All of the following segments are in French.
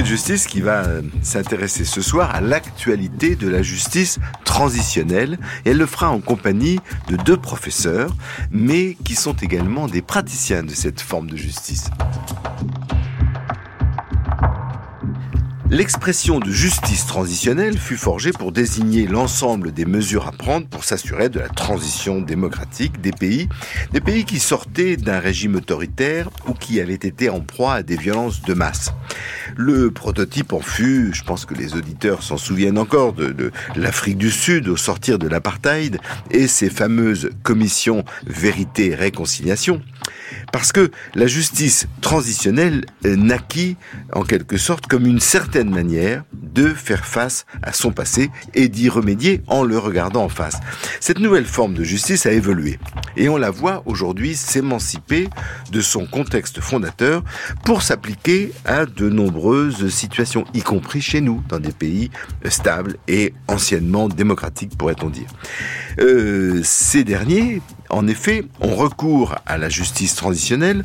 De justice qui va euh, s'intéresser ce soir à l'actualité de la justice transitionnelle. Et elle le fera en compagnie de deux professeurs, mais qui sont également des praticiens de cette forme de justice. L'expression de justice transitionnelle fut forgée pour désigner l'ensemble des mesures à prendre pour s'assurer de la transition démocratique des pays, des pays qui sortaient d'un régime autoritaire ou qui avaient été en proie à des violences de masse. Le prototype en fut, je pense que les auditeurs s'en souviennent encore, de, l'Afrique du Sud au sortir de l'apartheid et ses fameuses commissions vérité et réconciliation. Parce que la justice transitionnelle naquit en quelque sorte comme une certaine manière de faire face à son passé et d'y remédier en le regardant en face. Cette nouvelle forme de justice a évolué et on la voit aujourd'hui s'émanciper de son contexte fondateur pour s'appliquer à de nombreuses situations, y compris chez nous, dans des pays stables et anciennement démocratiques, pourrait-on dire. Euh, ces derniers, en effet, ont recours à la justice transitionnelle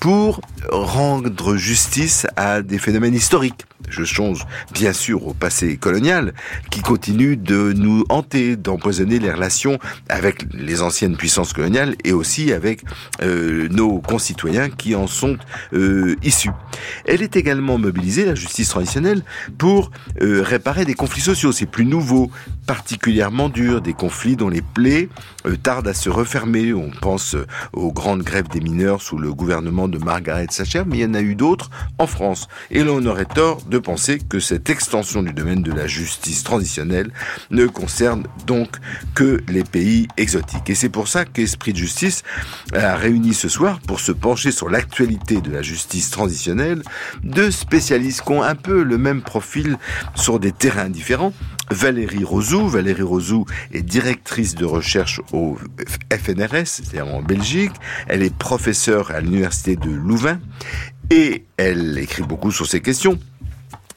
pour rendre justice à des phénomènes historiques. Je change bien sûr au passé colonial qui continue de nous hanter, d'empoisonner les relations avec les anciennes puissances coloniales et aussi avec euh, nos concitoyens qui en sont euh, issus. Elle est également mobilisée, la justice traditionnelle, pour euh, réparer des conflits sociaux. C'est plus nouveau, particulièrement dur, des conflits dont les plaies tardent à se refermer. On pense aux grandes grèves des mineurs sous le gouvernement de Margaret Thatcher, mais il y en a eu d'autres en France. Et l'on aurait tort de penser que cette extension du domaine de la justice transitionnelle ne concerne donc que les pays exotiques. Et c'est pour ça qu'Esprit de Justice a réuni ce soir pour se pencher sur l'actualité de la justice transitionnelle deux spécialistes qui ont un peu le même profil sur des terrains différents. Valérie Rosou. Valérie Rosou est directrice de recherche au FNRS, c'est-à-dire en Belgique. Elle est professeure à l'université de Louvain et elle écrit beaucoup sur ces questions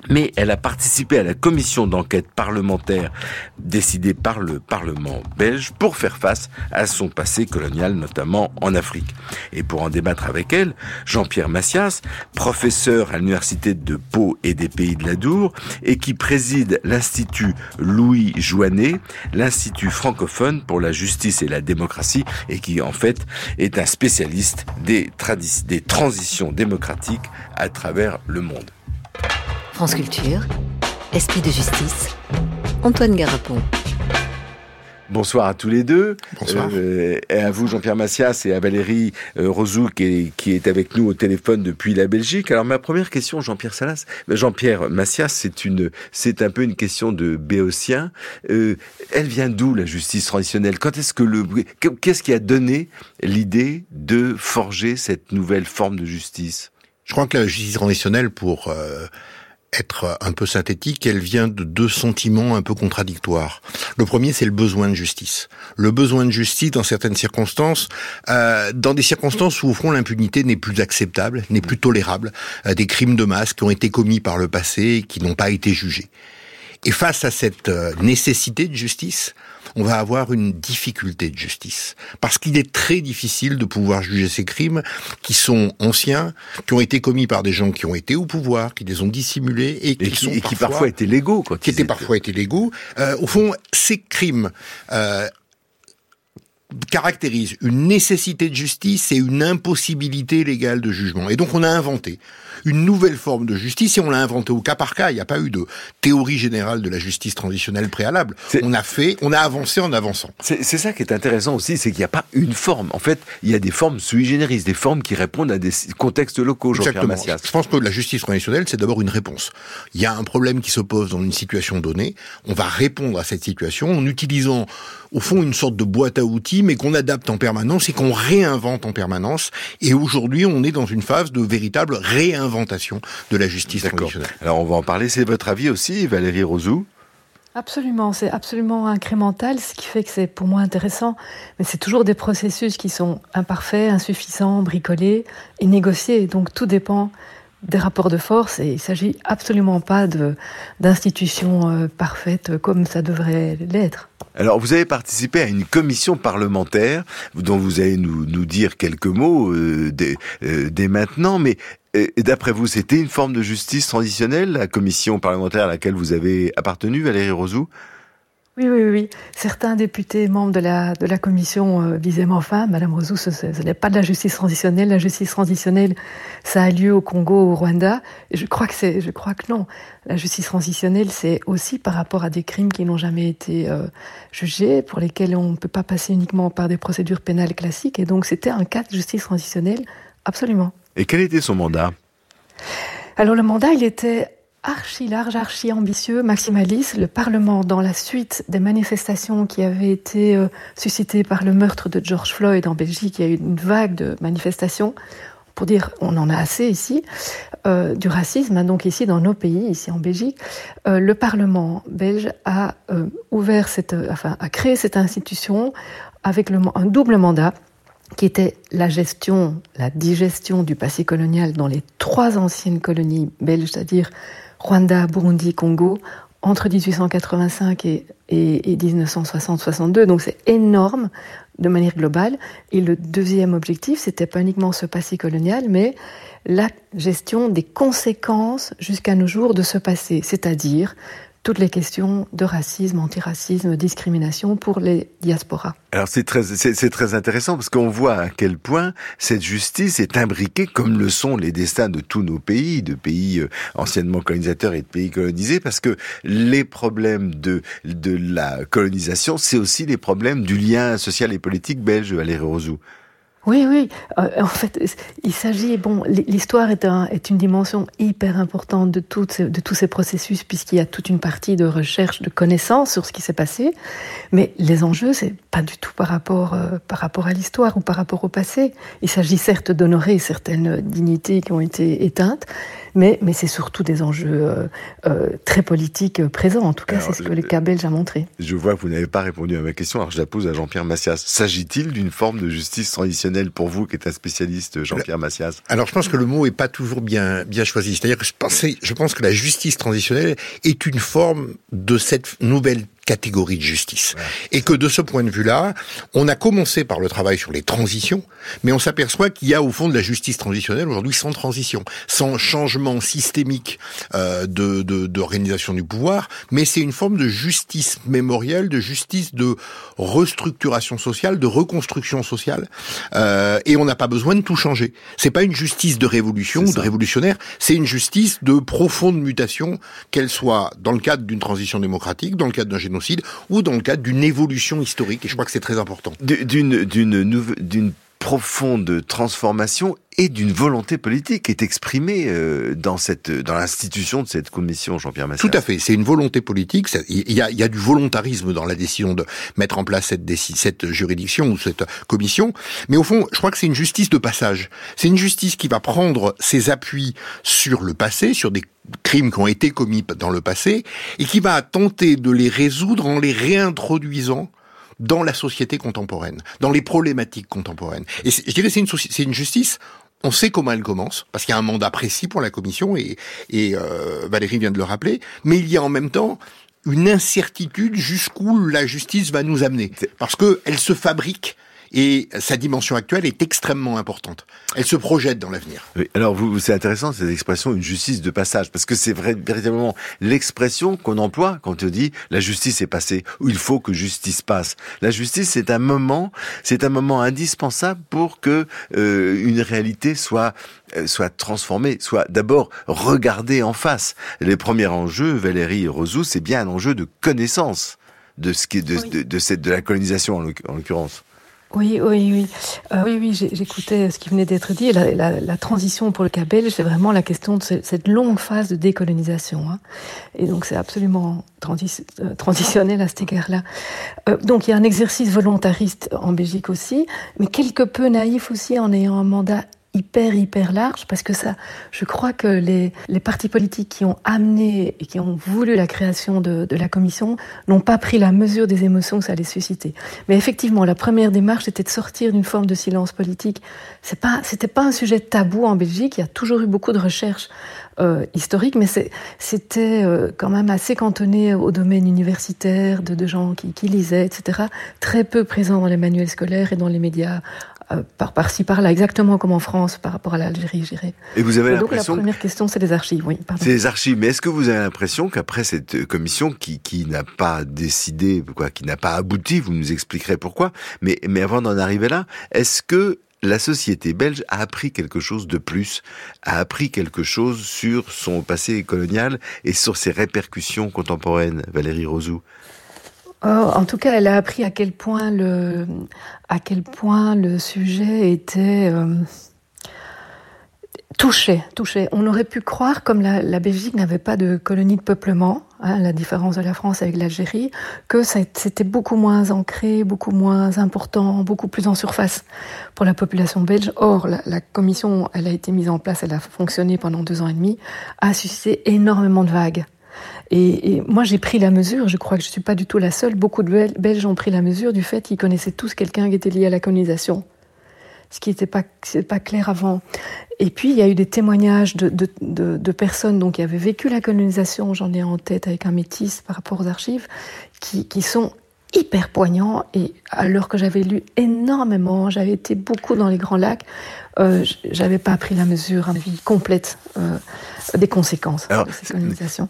mais elle a participé à la commission d'enquête parlementaire décidée par le Parlement belge pour faire face à son passé colonial, notamment en Afrique. Et pour en débattre avec elle, Jean-Pierre Massias, professeur à l'université de Pau et des Pays de la Dour, et qui préside l'Institut Louis Joannet, l'Institut francophone pour la justice et la démocratie, et qui en fait est un spécialiste des, des transitions démocratiques à travers le monde. France Culture, Esprit de justice, Antoine Garapon. Bonsoir à tous les deux. Bonsoir. Euh, et à vous, Jean-Pierre Massias, et à Valérie euh, Rosou, qui est, avec nous au téléphone depuis la Belgique. Alors, ma première question, Jean-Pierre Salas, euh, Jean-Pierre Massias, c'est une, c'est un peu une question de béotien. Euh, elle vient d'où, la justice traditionnelle? Quand est-ce que le, qu'est-ce qui a donné l'idée de forger cette nouvelle forme de justice? Je crois que la justice traditionnelle, pour, être un peu synthétique, elle vient de deux sentiments un peu contradictoires. Le premier, c'est le besoin de justice. Le besoin de justice dans certaines circonstances, euh, dans des circonstances où au fond l'impunité n'est plus acceptable, n'est plus tolérable, euh, des crimes de masse qui ont été commis par le passé et qui n'ont pas été jugés. Et face à cette euh, nécessité de justice, on va avoir une difficulté de justice. Parce qu'il est très difficile de pouvoir juger ces crimes qui sont anciens, qui ont été commis par des gens qui ont été au pouvoir, qui les ont dissimulés et qui, sont qui parfois, étaient légaux. qui étaient, parfois été légaux. Euh, au fond, ces crimes euh, caractérisent une nécessité de justice et une impossibilité légale de jugement. Et donc on a inventé une nouvelle forme de justice et on l'a inventé au cas par cas. Il n'y a pas eu de théorie générale de la justice transitionnelle préalable. On a fait, on a avancé en avançant. C'est ça qui est intéressant aussi, c'est qu'il n'y a pas une forme. En fait, il y a des formes sui generis, des formes qui répondent à des contextes locaux. Exactement. Je pense que la justice transitionnelle, c'est d'abord une réponse. Il y a un problème qui se pose dans une situation donnée. On va répondre à cette situation en utilisant, au fond, une sorte de boîte à outils, mais qu'on adapte en permanence et qu'on réinvente en permanence. Et aujourd'hui, on est dans une phase de véritable réinvention de la justice traditionnelle. Alors on va en parler, c'est votre avis aussi, Valérie Rosou Absolument, c'est absolument incrémental, ce qui fait que c'est pour moi intéressant. Mais c'est toujours des processus qui sont imparfaits, insuffisants, bricolés et négociés. Donc tout dépend des rapports de force et il s'agit absolument pas d'institutions euh, parfaites comme ça devrait l'être. Alors, vous avez participé à une commission parlementaire dont vous allez nous, dire quelques mots euh, dès, euh, dès, maintenant, mais d'après vous, c'était une forme de justice transitionnelle, la commission parlementaire à laquelle vous avez appartenu, Valérie Rosou oui, oui, oui. Certains députés membres de la, de la commission euh, disaient, mais enfin, Madame Rosou, ce, ce, n'est pas de la justice transitionnelle. La justice transitionnelle, ça a lieu au Congo, au Rwanda. Et je crois que c'est, je crois que non. La justice transitionnelle, c'est aussi par rapport à des crimes qui n'ont jamais été euh, jugés, pour lesquels on ne peut pas passer uniquement par des procédures pénales classiques. Et donc, c'était un cas de justice transitionnelle, absolument. Et quel était son mandat? Alors le mandat, il était archi large, archi ambitieux, maximaliste. Le Parlement, dans la suite des manifestations qui avaient été euh, suscitées par le meurtre de George Floyd en Belgique, il y a eu une vague de manifestations pour dire on en a assez ici euh, du racisme. Hein, donc ici dans nos pays, ici en Belgique, euh, le Parlement belge a ouvert cette, enfin a créé cette institution avec un double mandat qui était la gestion, la digestion du passé colonial dans les trois anciennes colonies belges, c'est-à-dire Rwanda, Burundi, Congo, entre 1885 et, 1960-62. Donc c'est énorme de manière globale. Et le deuxième objectif, c'était pas uniquement ce passé colonial, mais la gestion des conséquences jusqu'à nos jours de ce passé, c'est-à-dire toutes les questions de racisme, antiracisme, discrimination pour les diasporas. Alors c'est très, c'est, très intéressant parce qu'on voit à quel point cette justice est imbriquée comme le sont les destins de tous nos pays, de pays euh, anciennement colonisateurs et de pays colonisés, parce que les problèmes de, de la colonisation, c'est aussi les problèmes du lien social et politique belge, Valérie Rosou. Oui, oui. Euh, en fait, il s'agit, bon, l'histoire est, un, est, une dimension hyper importante de, de tous ces processus, puisqu'il y a toute une partie de recherche, de connaissances sur ce qui s'est passé. Mais les enjeux, c'est pas du tout par rapport, euh, par rapport à l'histoire ou par rapport au passé. Il s'agit certes d'honorer certaines dignités qui ont été éteintes, mais, mais c'est surtout des enjeux euh, euh très politiques présents. En tout cas, c'est ce que le cas belge a montré. Je vois que vous n'avez pas répondu à ma question, alors je la pose à Jean-Pierre Massias. S'agit-il d'une forme de justice traditionnelle pour vous, qui êtes un spécialiste, Jean-Pierre Massias? Alors, je pense que le mot est pas toujours bien, bien choisi. C'est-à-dire que je, pensais, je pense que la justice transitionnelle est une forme de cette nouvelle catégorie de justice. Et que de ce point de vue-là, on a commencé par le travail sur les transitions, mais on s'aperçoit qu'il y a au fond de la justice transitionnelle aujourd'hui sans transition, sans changement systémique euh, de d'organisation du pouvoir, mais c'est une forme de justice mémorielle, de justice de restructuration sociale, de reconstruction sociale, euh, et on n'a pas besoin de tout changer. C'est pas une justice de révolution ou de révolutionnaire, c'est une justice de profonde mutation, qu'elle soit dans le cadre d'une transition démocratique, dans le cadre d'un génocide ou dans le cadre d'une évolution historique. Et je crois que c'est très important. D'une profonde transformation et d'une volonté politique est exprimée euh, dans cette dans l'institution de cette commission, Jean-Pierre Massias. Tout à fait, c'est une volonté politique. Il y a, il y a du volontarisme dans la décision de mettre en place cette, cette juridiction ou cette commission, mais au fond, je crois que c'est une justice de passage. C'est une justice qui va prendre ses appuis sur le passé, sur des crimes qui ont été commis dans le passé, et qui va tenter de les résoudre en les réintroduisant dans la société contemporaine, dans les problématiques contemporaines. Et je dirais c'est une, c'est une justice on sait comment elle commence, parce qu'il y a un mandat précis pour la commission, et, et euh, Valérie vient de le rappeler, mais il y a en même temps une incertitude jusqu'où la justice va nous amener, parce qu'elle se fabrique et sa dimension actuelle est extrêmement importante. Elle se projette dans l'avenir. Oui, alors, vous, c'est intéressant cette expression, une justice de passage, parce que c'est vrai, véritablement l'expression qu'on emploie quand on dit la justice est passée, ou il faut que justice passe. La justice, c'est un moment, c'est un moment indispensable pour que euh, une réalité soit euh, soit transformée, soit d'abord regardée en face. Les premiers enjeux, Valérie et Rosou, c'est bien un enjeu de connaissance de ce qui est de, de, de, cette, de la colonisation en l'occurrence. Oui, oui, oui. Euh, oui, oui, j'écoutais ce qui venait d'être dit. La, la, la, transition pour le cas c'est vraiment la question de cette longue phase de décolonisation. Hein. Et donc, c'est absolument euh, transitionnel à cet égard-là. Euh, donc, il y a un exercice volontariste en Belgique aussi, mais quelque peu naïf aussi en ayant un mandat hyper, hyper large parce que ça, je crois que les, les partis politiques qui ont amené et qui ont voulu la création de, de la commission n'ont pas pris la mesure des émotions que ça allait susciter. Mais effectivement, la première démarche était de sortir d'une forme de silence politique. C'est pas, c'était pas un sujet tabou en Belgique. Il y a toujours eu beaucoup de recherches euh, historiques, mais c'était euh, quand même assez cantonné au domaine universitaire, de, de gens qui, qui lisaient, etc. Très peu présent dans les manuels scolaires et dans les médias par, par-ci, par-là, exactement comme en France par rapport à l'Algérie, je dirais. Et vous avez Donc la l'impression... première question, c'est les archives, oui. C'est les archives, mais est-ce que vous avez l'impression qu'après cette commission qui, qui n'a pas décidé, quoi, qui n'a pas abouti, vous nous expliquerez pourquoi, mais, mais avant d'en arriver là, est-ce que la société belge a appris quelque chose de plus, a appris quelque chose sur son passé colonial et sur ses répercussions contemporaines, Valérie Rosou Oh, en tout cas, elle a appris à quel point le, à quel point le sujet était euh, touché, touché. On aurait pu croire, comme la, Belgique n'avait pas de colonie de peuplement, hein, la différence de la France avec l'Algérie, que c'était beaucoup moins ancré, beaucoup moins important, beaucoup plus en surface pour la population belge. Or, la, la commission, elle a été mise en place, elle a fonctionné pendant deux ans et demi, a suscité énormément de vagues. Et, et, moi, j'ai pris la mesure, je crois que je ne suis pas du tout la seule, beaucoup de Belges ont pris la mesure du fait qu'ils connaissaient tous quelqu'un qui était lié à la colonisation, ce qui n'était pas, pas clair avant. Et puis, il y a eu des témoignages de, de, de, de personnes donc, qui avaient vécu la colonisation, j'en ai en tête avec un métis par rapport aux archives, qui, qui sont hyper poignants. Et alors que j'avais lu énormément, j'avais été beaucoup dans les Grands Lacs, euh, j'avais pas pris la mesure, une vie complète euh, des conséquences Alors, de cette colonisation.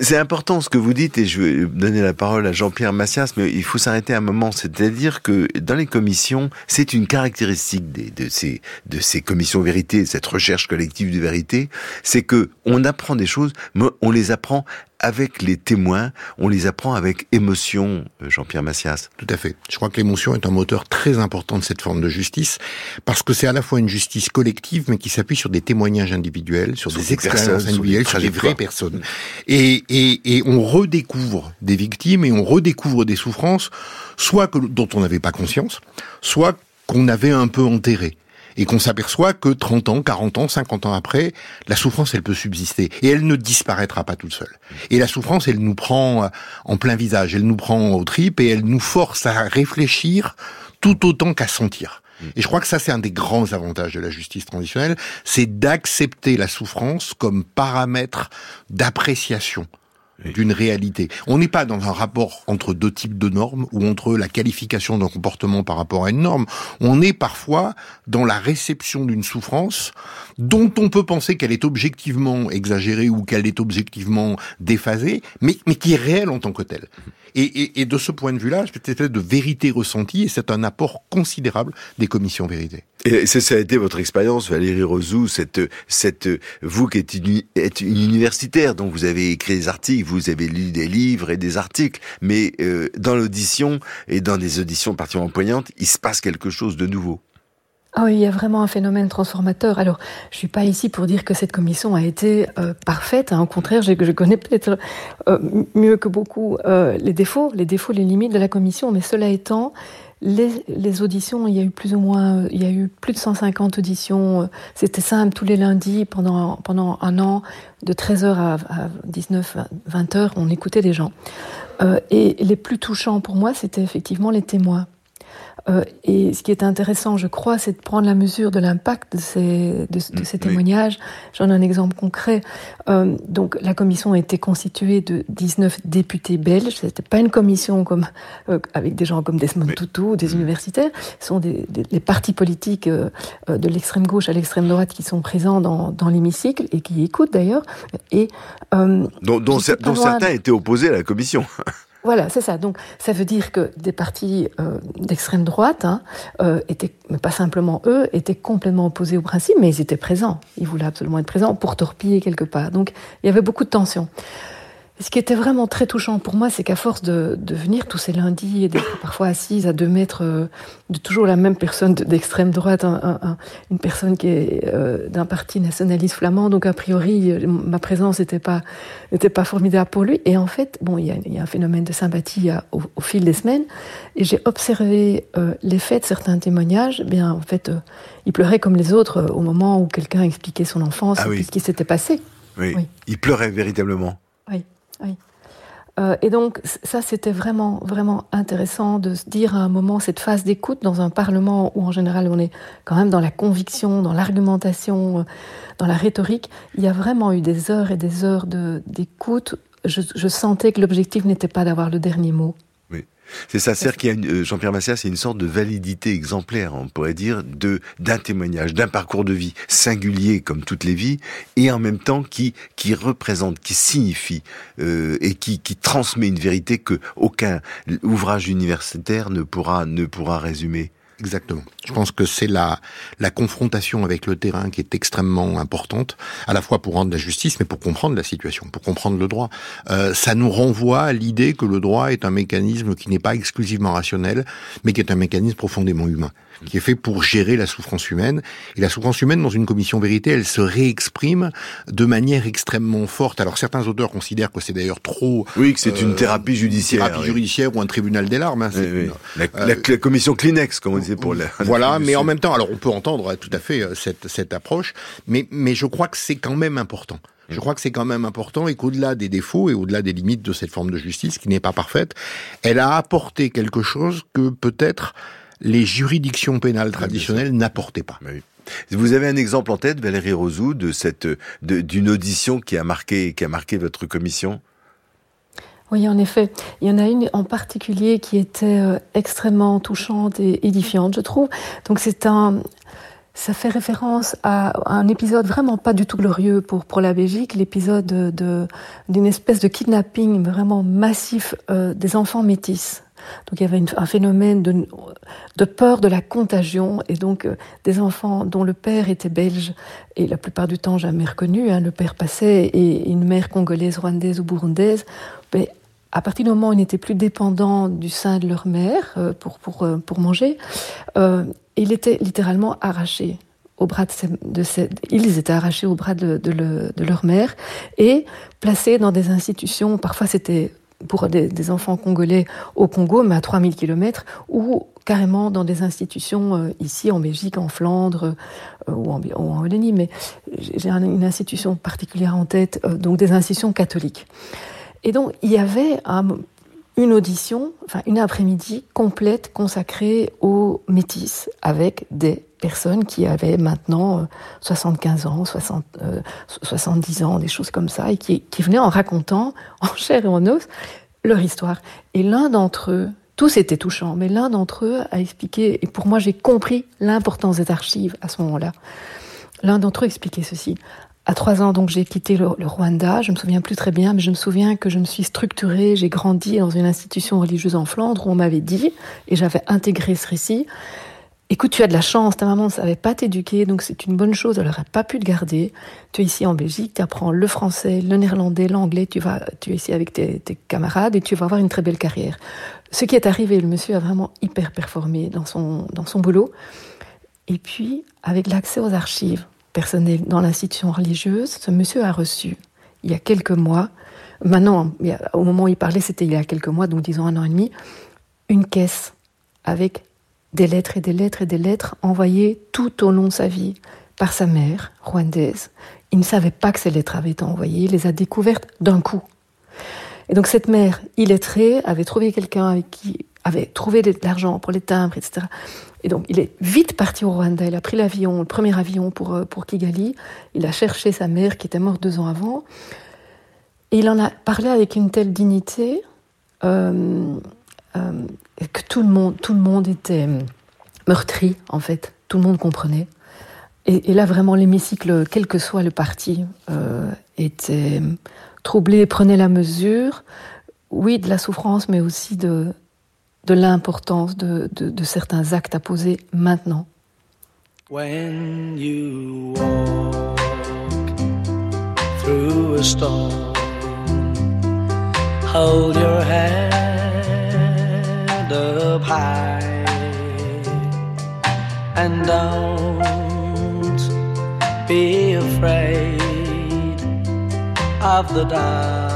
C'est important ce que vous dites et je vais donner la parole à Jean-Pierre Massias, mais il faut s'arrêter un moment. C'est-à-dire que dans les commissions, c'est une caractéristique des, de, ces, de ces commissions vérité, cette recherche collective de vérité, c'est que on apprend des choses, mais on les apprend avec les témoins, on les apprend avec émotion, Jean-Pierre Massias. Tout à fait. Je crois que l'émotion est un moteur très important de cette forme de justice, parce que c'est à la fois une justice collective, mais qui s'appuie sur des témoignages individuels, sur, sur des, des expériences individuelles, sur des vraies personnes. Et, et, et on redécouvre des victimes et on redécouvre des souffrances, soit que, dont on n'avait pas conscience, soit qu'on avait un peu enterré et qu'on s'aperçoit que 30 ans, 40 ans, 50 ans après, la souffrance, elle peut subsister et elle ne disparaîtra pas toute seule. Et la souffrance, elle nous prend en plein visage, elle nous prend aux tripes et elle nous force à réfléchir tout autant qu'à sentir. Et je crois que ça, c'est un des grands avantages de la justice transitionnelle, c'est d'accepter la souffrance comme paramètre d'appréciation d'une réalité. On n'est pas dans un rapport entre deux types de normes ou entre la qualification d'un comportement par rapport à une norme. On est parfois dans la réception d'une souffrance dont on peut penser qu'elle est objectivement exagérée ou qu'elle est objectivement déphasée, mais, mais qui est réelle en tant que telle. Et, et, et de ce point de vue-là, peut-être de vérité ressentie, et c'est un apport considérable des commissions vérité. Et ça, a été votre expérience, Valérie Rosou, cette, cette, vous qui êtes une, êtes une universitaire, dont vous avez écrit des articles, vous avez lu des livres et des articles, mais euh, dans l'audition et dans des auditions particulièrement poignantes, il se passe quelque chose de nouveau. Ah il y a vraiment un phénomène transformateur. Alors, je suis pas ici pour dire que cette commission a été euh, parfaite. Hein. Au contraire, je, connais peut-être euh, mieux que beaucoup euh, les défauts, les défauts, les limites de la commission. Mais cela étant, les, auditions, il y a eu plus ou moins, il y a eu plus de 150 auditions. C'était simple, tous les lundis, pendant, pendant un an, de 13h à, à 19, 20h, on écoutait des gens. Et les plus touchants pour moi, c'était effectivement les témoins. Euh, et ce qui est intéressant, je crois, c'est de prendre la mesure de l'impact de ces, de, de ces témoignages. J'en ai un exemple concret. Euh, donc, la commission a été constituée de 19 députés belges. C'était pas une commission comme euh, avec des gens comme Desmond Tutu ou des universitaires. Ce sont des, des les partis politiques euh, de l'extrême gauche à l'extrême droite qui sont présents dans, dans l'hémicycle et qui écoutent d'ailleurs. Et dont, dont, dont certains étaient opposés à la commission. Voilà, c'est ça. Donc, ça veut dire que des partis euh, d'extrême droite hein, euh, étaient, mais pas simplement eux, étaient complètement opposés au principe, mais ils étaient présents. Ils voulaient absolument être présents pour torpiller quelque part. Donc, il y avait beaucoup de tensions. Ce qui était vraiment très touchant pour moi, c'est qu'à force de, de, venir tous ces lundis et d'être parfois assise à deux mètres euh, de toujours la même personne d'extrême droite, un, un, une personne qui est euh, d'un parti nationaliste flamand, donc a priori euh, ma présence n'était pas n'était pas formidable pour lui. Et en fait, bon, il y a, y a un phénomène de sympathie au, au, fil des semaines, et j'ai observé euh, l'effet de certains témoignages. Eh bien, en fait, il pleurait comme les autres au moment où quelqu'un expliquait son enfance ah et oui. ce qui s'était passé. Oui. oui. il pleurait véritablement. Oui. Euh, et donc ça, c'était vraiment, vraiment intéressant de se dire à un moment cette phase d'écoute dans un Parlement où en général on est quand même dans la conviction, dans l'argumentation, euh, dans la rhétorique. Il y a vraiment eu des heures et des heures d'écoute. Je sentais que l'objectif n'était pas d'avoir le dernier mot. C'est ça, c'est-à-dire qu'il y a une, Jean-Pierre Massias, c'est une sorte de validité exemplaire, on pourrait dire, de d'un témoignage, d'un parcours de vie singulier comme toutes les vies, et en même temps qui qui représente, qui signifie euh, et qui qui transmet une vérité que aucun ouvrage universitaire ne pourra ne pourra résumer. Exactement. Je pense que c'est la, la confrontation avec le terrain qui est extrêmement importante, à la fois pour rendre la justice, mais pour comprendre la situation, pour comprendre le droit. Euh, ça nous renvoie à l'idée que le droit est un mécanisme qui n'est pas exclusivement rationnel, mais qui est un mécanisme profondément humain qui est fait pour gérer la souffrance humaine. Et la souffrance humaine, dans une commission vérité, elle se réexprime de manière extrêmement forte. Alors certains auteurs considèrent que c'est d'ailleurs trop... Oui, que c'est euh, une thérapie judiciaire. Thérapie oui. judiciaire ou un tribunal des larmes. Hein, oui, oui. La, euh, la, la, commission Kleenex, comme on disait pour la... Voilà, mais en même temps, alors on peut entendre tout à fait euh, cette, cette approche, mais, mais je crois que c'est quand même important. Je crois que c'est quand même important et qu'au-delà des défauts et au-delà des limites de cette forme de justice qui n'est pas parfaite, elle a apporté quelque chose que peut-être les juridictions pénales traditionnelles n'apportaient pas. Oui. Vous avez un exemple en tête, Valérie Rosou, de cette d'une audition qui a marqué qui a marqué votre commission? Oui, en effet. Il y en a une en particulier qui était euh, extrêmement touchante et édifiante, je trouve. Donc c'est un, ça fait référence à un épisode vraiment pas du tout glorieux pour pour la Belgique, l'épisode de d'une espèce de kidnapping vraiment massif euh, des enfants métis. Donc il y avait un phénomène de, de, peur de la contagion et donc euh, des enfants dont le père était belge et la plupart du temps jamais reconnu. Hein, le père passait et une mère congolaise, rwandaise ou burundaise. Mais à partir du moment où ils n'étaient plus dépendants du sein de leur mère euh, pour, pour, euh, pour manger, euh, il était littéralement arraché au bras de, ils étaient arrachés au bras de, de, le, de leur mère et placés dans des institutions. Parfois, c'était pour des, enfants congolais au Congo, mais à 3000 km, ou carrément dans des institutions ici en Belgique, en Flandre ou en, ou mais j'ai une institution particulière en tête, donc des institutions catholiques. Et donc il y avait un, une audition, enfin une après-midi complète consacrée aux métis, avec des personnes qui avaient maintenant 75 ans, 60, euh, 70 ans, des choses comme ça, et qui, qui venaient en racontant, en chair et en os, leur histoire. Et l'un d'entre eux, tous étaient touchants, mais l'un d'entre eux a expliqué, et pour moi j'ai compris l'importance des archives à ce moment-là, l'un d'entre eux expliquait ceci. À trois ans, donc, j'ai quitté le, Rwanda. Je me souviens plus très bien, mais je me souviens que je me suis structurée. J'ai grandi dans une institution religieuse en Flandre où on m'avait dit, et j'avais intégré ce récit, Écoute, tu as de la chance, ta maman ne savait pas t'éduquer, donc c'est une bonne chose, elle n'aurait pas pu te garder. Tu es ici en Belgique, tu apprends le français, le néerlandais, l'anglais, tu, vas, tu es ici avec tes, tes, camarades et tu vas avoir une très belle carrière. Ce qui est arrivé, le monsieur a vraiment hyper performé dans son, dans son boulot. Et puis, avec l'accès aux archives personnelles dans l'institution religieuse, ce monsieur a reçu, il y a quelques mois, maintenant, au moment où il parlait, c'était il y a quelques mois, donc disons un an et demi, une caisse avec des lettres et des lettres et des lettres envoyées tout au long de sa vie par sa mère, rwandaise. Il ne savait pas que ces lettres avaient été envoyées, il les a découvertes d'un coup. Et donc cette mère, illettrée, avait trouvé quelqu'un avec qui avait trouvé de l'argent pour les timbres, etc. Et donc il est vite parti au Rwanda, il a pris l'avion, le premier avion pour, pour Kigali, il a cherché sa mère qui était morte deux ans avant, et il en a parlé avec une telle dignité, euh, euh, que tout le monde, tout le monde était meurtri en fait, tout le monde comprenait. Et, là vraiment l'hémicycle, quel que soit le parti, euh, était troublé, prenait la mesure, oui de la souffrance, mais aussi de de l'importance de, de, de, certains actes à poser maintenant. When you walk through a storm, Hold your head up high and don't be afraid of the dark.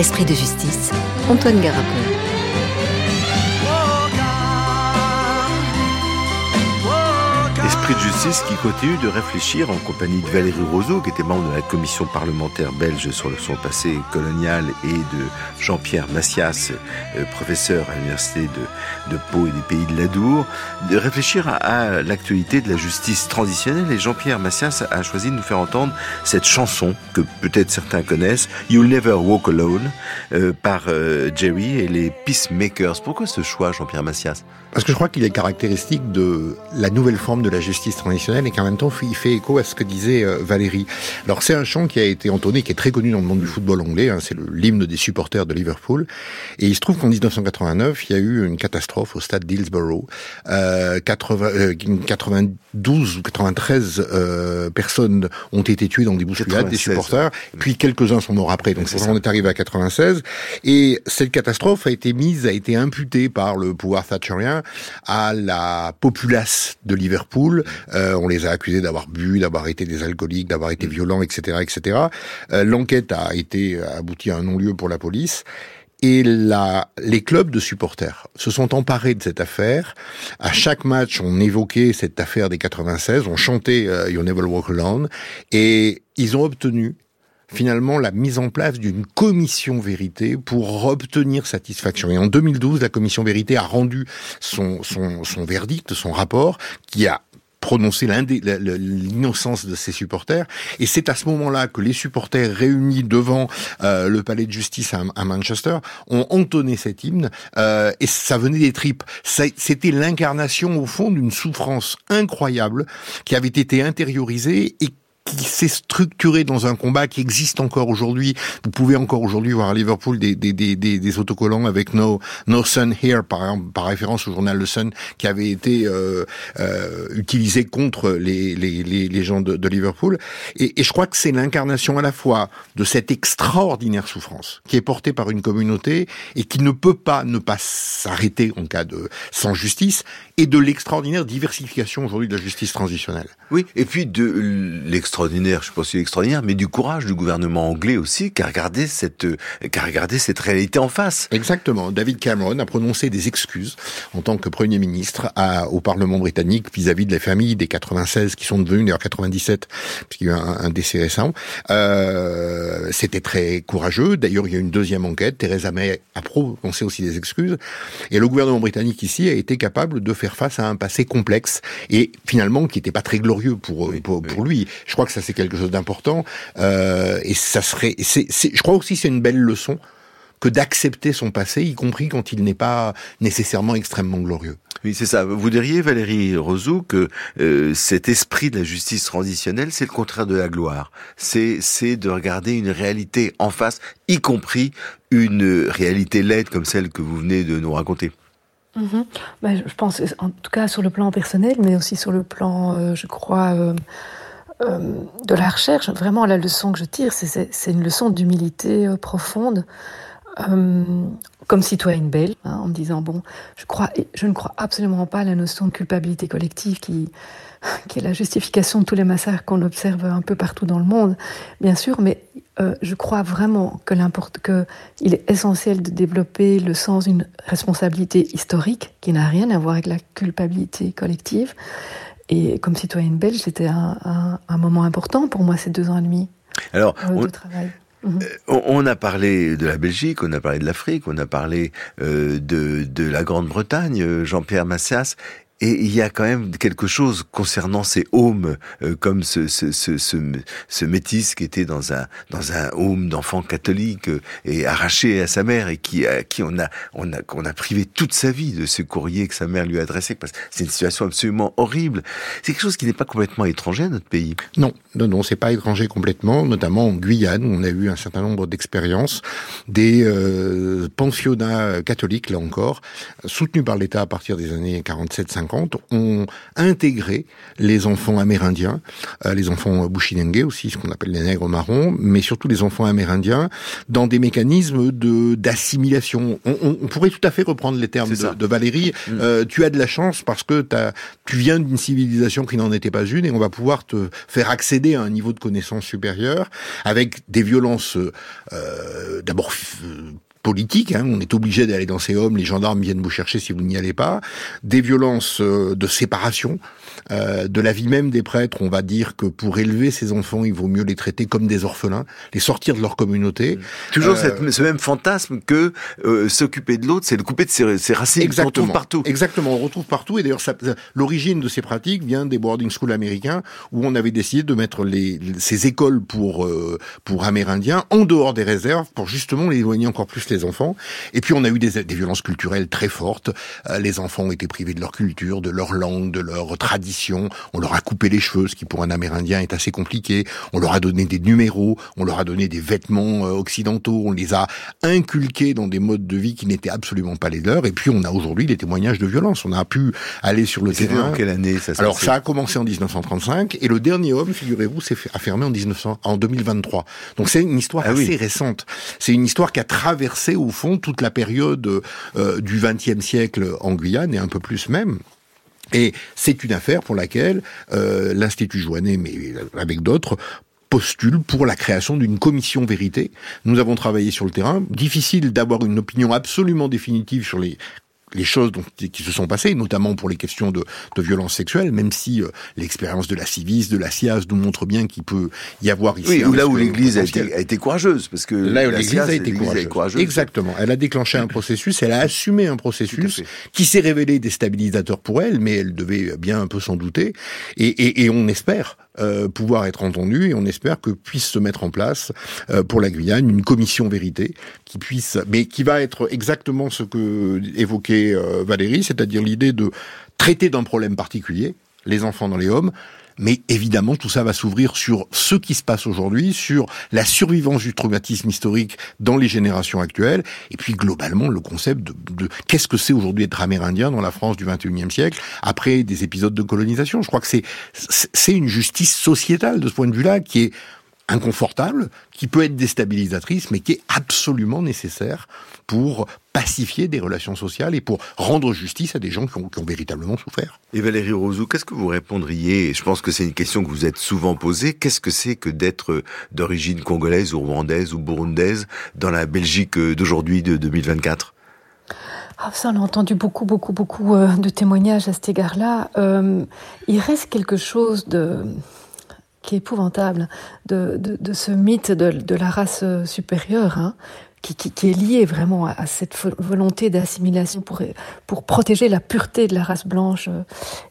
Esprit de justice, Antoine Garapon. Esprit de justice qui continue de réfléchir en compagnie de Valérie Roseau, qui était membre de la commission parlementaire belge sur son passé colonial, et de Jean-Pierre Massias, euh, professeur à l'université de, de Pau et des pays de l'Adour, de réfléchir à, l'actualité de la justice transitionnelle. Et Jean-Pierre Massias a choisi de nous faire entendre cette chanson que peut-être certains connaissent, You'll Never Walk Alone, euh, par euh, Jerry et les Peacemakers. Pourquoi ce choix, Jean-Pierre Massias? Parce que je crois qu'il est caractéristique de la nouvelle forme de la justice traditionnelle et qu'en même temps il fait écho à ce que disait euh, Valérie. Alors c'est un chant qui a été entonné, qui est très connu dans le monde du football anglais, hein, c'est l'hymne des supporters de Liverpool. Et il se trouve qu'en 1989, il y a eu une catastrophe au stade d'Hillsborough. Euh, 80, euh, 92 ou 93 euh, personnes ont été tuées dans des bousculades des 96, supporters, puis quelques-uns sont morts après. Donc C'est on est arrivé à 96. Et cette catastrophe a été mise, a été imputée par le pouvoir thatcherien à la populace de Liverpool. Euh, on les a accusés d'avoir bu, d'avoir été des alcooliques, d'avoir été violents, etc., etc. Euh, L'enquête a été aboutie à un non-lieu pour la police. Et la, les clubs de supporters se sont emparés de cette affaire. À chaque match, on évoquait cette affaire des 96, on chantait euh, You Never Walk Alone, et ils ont obtenu finalement la mise en place d'une commission vérité pour obtenir satisfaction. Et en 2012, la commission vérité a rendu son, son, son verdict, son rapport, qui a la- l'innocence de ses supporters. Et c'est à ce moment-là que les supporters réunis devant euh, le palais de justice à, à Manchester ont entonné cet hymne euh, et ça venait des tripes. C'était l'incarnation au fond d'une souffrance incroyable qui avait été intériorisée et qui s'est structuré dans un combat qui existe encore aujourd'hui. Vous pouvez encore aujourd'hui voir à Liverpool des, des, des, des, autocollants avec no, no Sun Here, par, par référence au journal Le Sun, qui avait été euh, euh, utilisé contre les, les, les, les gens de, de Liverpool. Et, et je crois que c'est l'incarnation à la fois de cette extraordinaire souffrance qui est portée par une communauté et qui ne peut pas ne pas s'arrêter en cas de sans justice, et de l'extraordinaire diversification aujourd'hui de la justice transitionnelle. Oui, et puis de l'extraordinaire, je sais pas si extraordinaire, mais du courage du gouvernement anglais aussi, qui a regardé cette, qui a regardé cette réalité en face. Exactement. David Cameron a prononcé des excuses en tant que Premier ministre à, au Parlement britannique vis-à-vis de la famille des 96 qui sont devenus, d'ailleurs 97, puisqu'il y a eu un, un décès récent. Euh, C'était très courageux. D'ailleurs, il y a eu une deuxième enquête. Theresa May a prononcé aussi des excuses. Et le gouvernement britannique ici a été capable de faire face à un passé complexe et finalement qui n'était pas très glorieux pour, Oui, pour, oui. pour lui. Je crois que ça c'est quelque chose d'important. Euh, et ça serait, c'est, c'est, je crois aussi c'est une belle leçon que d'accepter son passé, y compris quand il n'est pas nécessairement extrêmement glorieux. Oui, c'est ça. Vous diriez, Valérie Rosou, que euh, cet esprit de la justice transitionnelle, c'est le contraire de la gloire. C'est c'est de regarder une réalité en face, y compris une réalité laide comme celle que vous venez de nous raconter. Mhm. Ben, je pense, en tout cas sur le plan personnel, mais aussi sur le plan, euh, je crois, euh, euh, de la recherche. Vraiment, la leçon que je tire, c'est- une leçon d'humilité profonde, comme citoyenne belle, hein, en me disant bon, je crois, je ne crois absolument pas à la notion de culpabilité collective qui qui est la justification de tous les massacres qu'on observe un peu partout dans le monde, bien sûr, mais euh, je crois vraiment que l'importe que il est essentiel de développer le sens d'une responsabilité historique qui n'a rien à voir avec la culpabilité collective. Et comme citoyenne belge, c'était un, un- un moment important pour moi ces deux ans et demi Alors, euh, on, de travail. Mhm. on- a parlé de la Belgique, on a parlé de l'Afrique, on a parlé euh, de, de la Grande-Bretagne, euh, Jean-Pierre Massias. Et il y a quand même quelque chose concernant ces homes, euh, comme ce, ce, ce, ce, métis qui était dans un dans un home d'enfants catholiques euh, et arraché à sa mère et qui à qui on a on a qu'on a privé toute sa vie de ce courrier que sa mère lui a adressé parce que c'est une situation absolument horrible. C'est quelque chose qui n'est pas complètement étranger à notre pays. Non, non, non, c'est pas étranger complètement, notamment en Guyane, où on a eu un certain nombre d'expériences, des euh, pensionnats catholiques, là encore, soutenus par l'État à partir des années 47-50, ont intégré les enfants amérindiens, euh, les enfants bushinengue aussi, ce qu'on appelle les nègres marrons, mais surtout les enfants amérindiens, dans des mécanismes de d'assimilation. On, on- on pourrait tout à fait reprendre les termes de, de Valérie. Euh, tu as de la chance parce que tu viens d'une civilisation qui n'en était pas une et on va pouvoir te faire accéder à un niveau de connaissance supérieur avec des violences euh, d'abord politiques, hein, on est obligé d'aller dans ces hommes, les gendarmes viennent vous chercher si vous n'y allez pas, des violences euh, de séparation, euh, de la vie même des prêtres, on va dire que pour élever ces enfants, il vaut mieux les traiter comme des orphelins, les sortir de leur communauté. Toujours Euh, cette, ce même fantasme que euh, s'occuper de l'autre, c'est le couper de ses, ses racines. Exactement. retrouve partout. Exactement, on retrouve partout. Et d'ailleurs, l'origine de ces pratiques vient des boarding schools américains où on avait décidé de mettre les, les- ces écoles pour pour Amérindiens en dehors des réserves pour justement les éloigner encore plus les enfants. Et puis on a eu des, des violences culturelles très fortes. Euh, les enfants ont été privés de leur culture, de leur langue, de leur tradition. On leur a coupé les cheveux, ce qui pour un Amérindien est assez compliqué. On leur a donné des numéros, on leur a donné des vêtements euh, occidentaux, on les a inculqués dans des modes de vie qui n'étaient absolument pas les leurs. Et puis on a aujourd'hui des témoignages de violence. On a pu aller sur le terrain. dans quelle année ça Alors ça a commencé en 1935 et le dernier homme, figurez-vous, s'est fermé en 1900, en 2023. Donc c'est une histoire Ah oui. assez récente. C'est une histoire qui a traversé au fond toute la période euh, du XXe siècle en Guyane et un peu plus même. Et c'est une affaire pour laquelle euh, l'Institut Joannet, mais avec d'autres, postule pour la création d'une commission vérité. Nous avons travaillé sur le terrain. Difficile d'avoir une opinion absolument définitive sur les les choses dont, qui se sont passées, notamment pour les questions de, de violence sexuelle, même si euh, l'expérience de la Civis, de la SIAS nous montre bien qu'il peut y avoir ici Oui, ou là où l'Église a été, a été courageuse, parce que Là où l'Église a été courageuse. Exactement. Elle a déclenché un processus, elle a assumé un processus qui s'est révélé déstabilisateur pour elle, mais elle devait bien un peu s'en douter. Et, et, et on espère euh, pouvoir être entendu et on espère que puisse se mettre en place euh, pour la Guyane une commission vérité qui puisse, mais qui va être exactement ce que évoquait euh, Valérie, c'est-à-dire l'idée de traiter d'un problème particulier, les enfants dans les hommes, mais évidemment, tout ça va s'ouvrir sur ce qui se passe aujourd'hui, sur la survivance du traumatisme historique dans les générations actuelles, et puis globalement le concept de, de qu'est-ce que c'est aujourd'hui être amérindien dans la France du 21e siècle, après des épisodes de colonisation. Je crois que c'est c'est une justice sociétale de ce point de vue-là qui est inconfortable, qui peut être déstabilisatrice, mais qui est absolument nécessaire pour pacifier des relations sociales et pour rendre justice à des gens qui ont, qui ont véritablement souffert. Et Valérie Rosou, qu'est-ce que vous répondriez Je pense que c'est une question que vous êtes souvent posée. Qu'est-ce que c'est que d'être d'origine congolaise ou rwandaise ou burundaise dans la Belgique d'aujourd'hui de 2024 Ah, ça, on a entendu beaucoup, beaucoup, beaucoup euh, de témoignages à cet égard-là. Euh, il reste quelque chose de qui est épouvantable de, de, ce mythe de, de la race euh, supérieure, hein, qui, qui, est lié vraiment à, cette vo- volonté d'assimilation pour, pour protéger la pureté de la race blanche euh,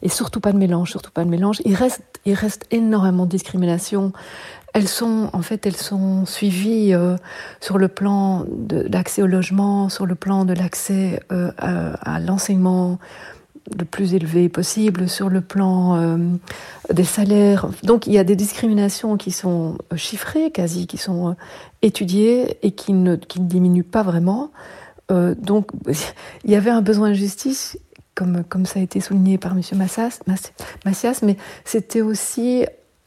et surtout pas de mélange, surtout pas de mélange. Il reste, il reste énormément de discrimination elles sont, en fait, elles sont suivies euh, sur le plan de l'accès au logement, sur le plan de l'accès à l'enseignement le plus élevé possible, sur le plan euh, des salaires. Donc, il y a des discriminations qui sont euh, chiffrées, quasi, qui sont euh, étudiées et qui ne, qui ne diminuent pas vraiment. Euh, donc, il y avait un besoin de justice, comme, comme ça a été souligné par M. Massas, Mass- Massias, mais c'était aussi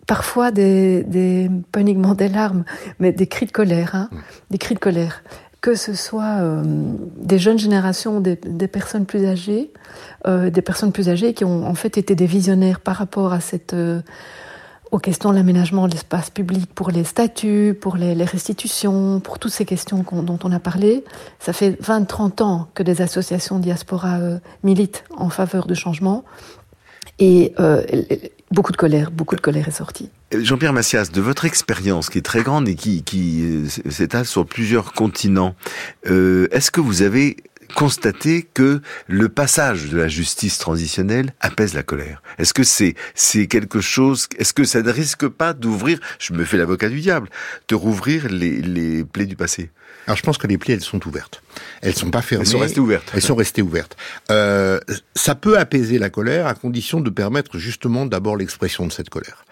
parfois des, des, pas uniquement des larmes, mais des cris de colère, hein, des cris de colère. Que ce soit euh, des jeunes générations, des, personnes plus âgées, euh, des personnes plus âgées qui ont en fait été des visionnaires par rapport à cette, euh, aux questions de l'aménagement de l'espace public, pour les statuts, pour les, restitutions, pour toutes ces questions dont on a parlé. Ça fait 20-30 ans que des associations diaspora militent en faveur de changement. Et beaucoup de colère, beaucoup de colère est sortie. Jean-Pierre Massias, de votre expérience qui est très grande et qui, euh, s'étale sur plusieurs continents, euh, est-ce que vous avez constaté que le passage de la justice transitionnelle apaise la colère? Est-ce que c'est c'est quelque chose Est-ce que ça ne risque pas d'ouvrir Je me fais l'avocat du diable, de rouvrir les, les plaies du passé? Alors je pense que les plaies, elles sont ouvertes. Elles sont pas fermées. Elles sont restées ouvertes. Elles sont restées ouvertes. Euh, ça peut apaiser la colère à condition de permettre justement d'abord l'expression de cette colère.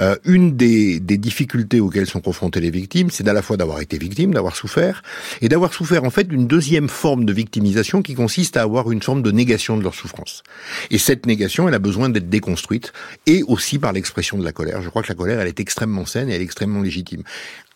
Euh, une des, des difficultés auxquelles sont confrontées les victimes, c'est à la fois d'avoir été victime, d'avoir souffert, et d'avoir souffert en fait d'une deuxième forme de victimisation qui consiste à avoir une forme de négation de leur souffrance. Et cette négation, elle a besoin d'être déconstruite, et aussi par l'expression de la colère. Je crois que la colère, elle est extrêmement saine et elle est extrêmement légitime.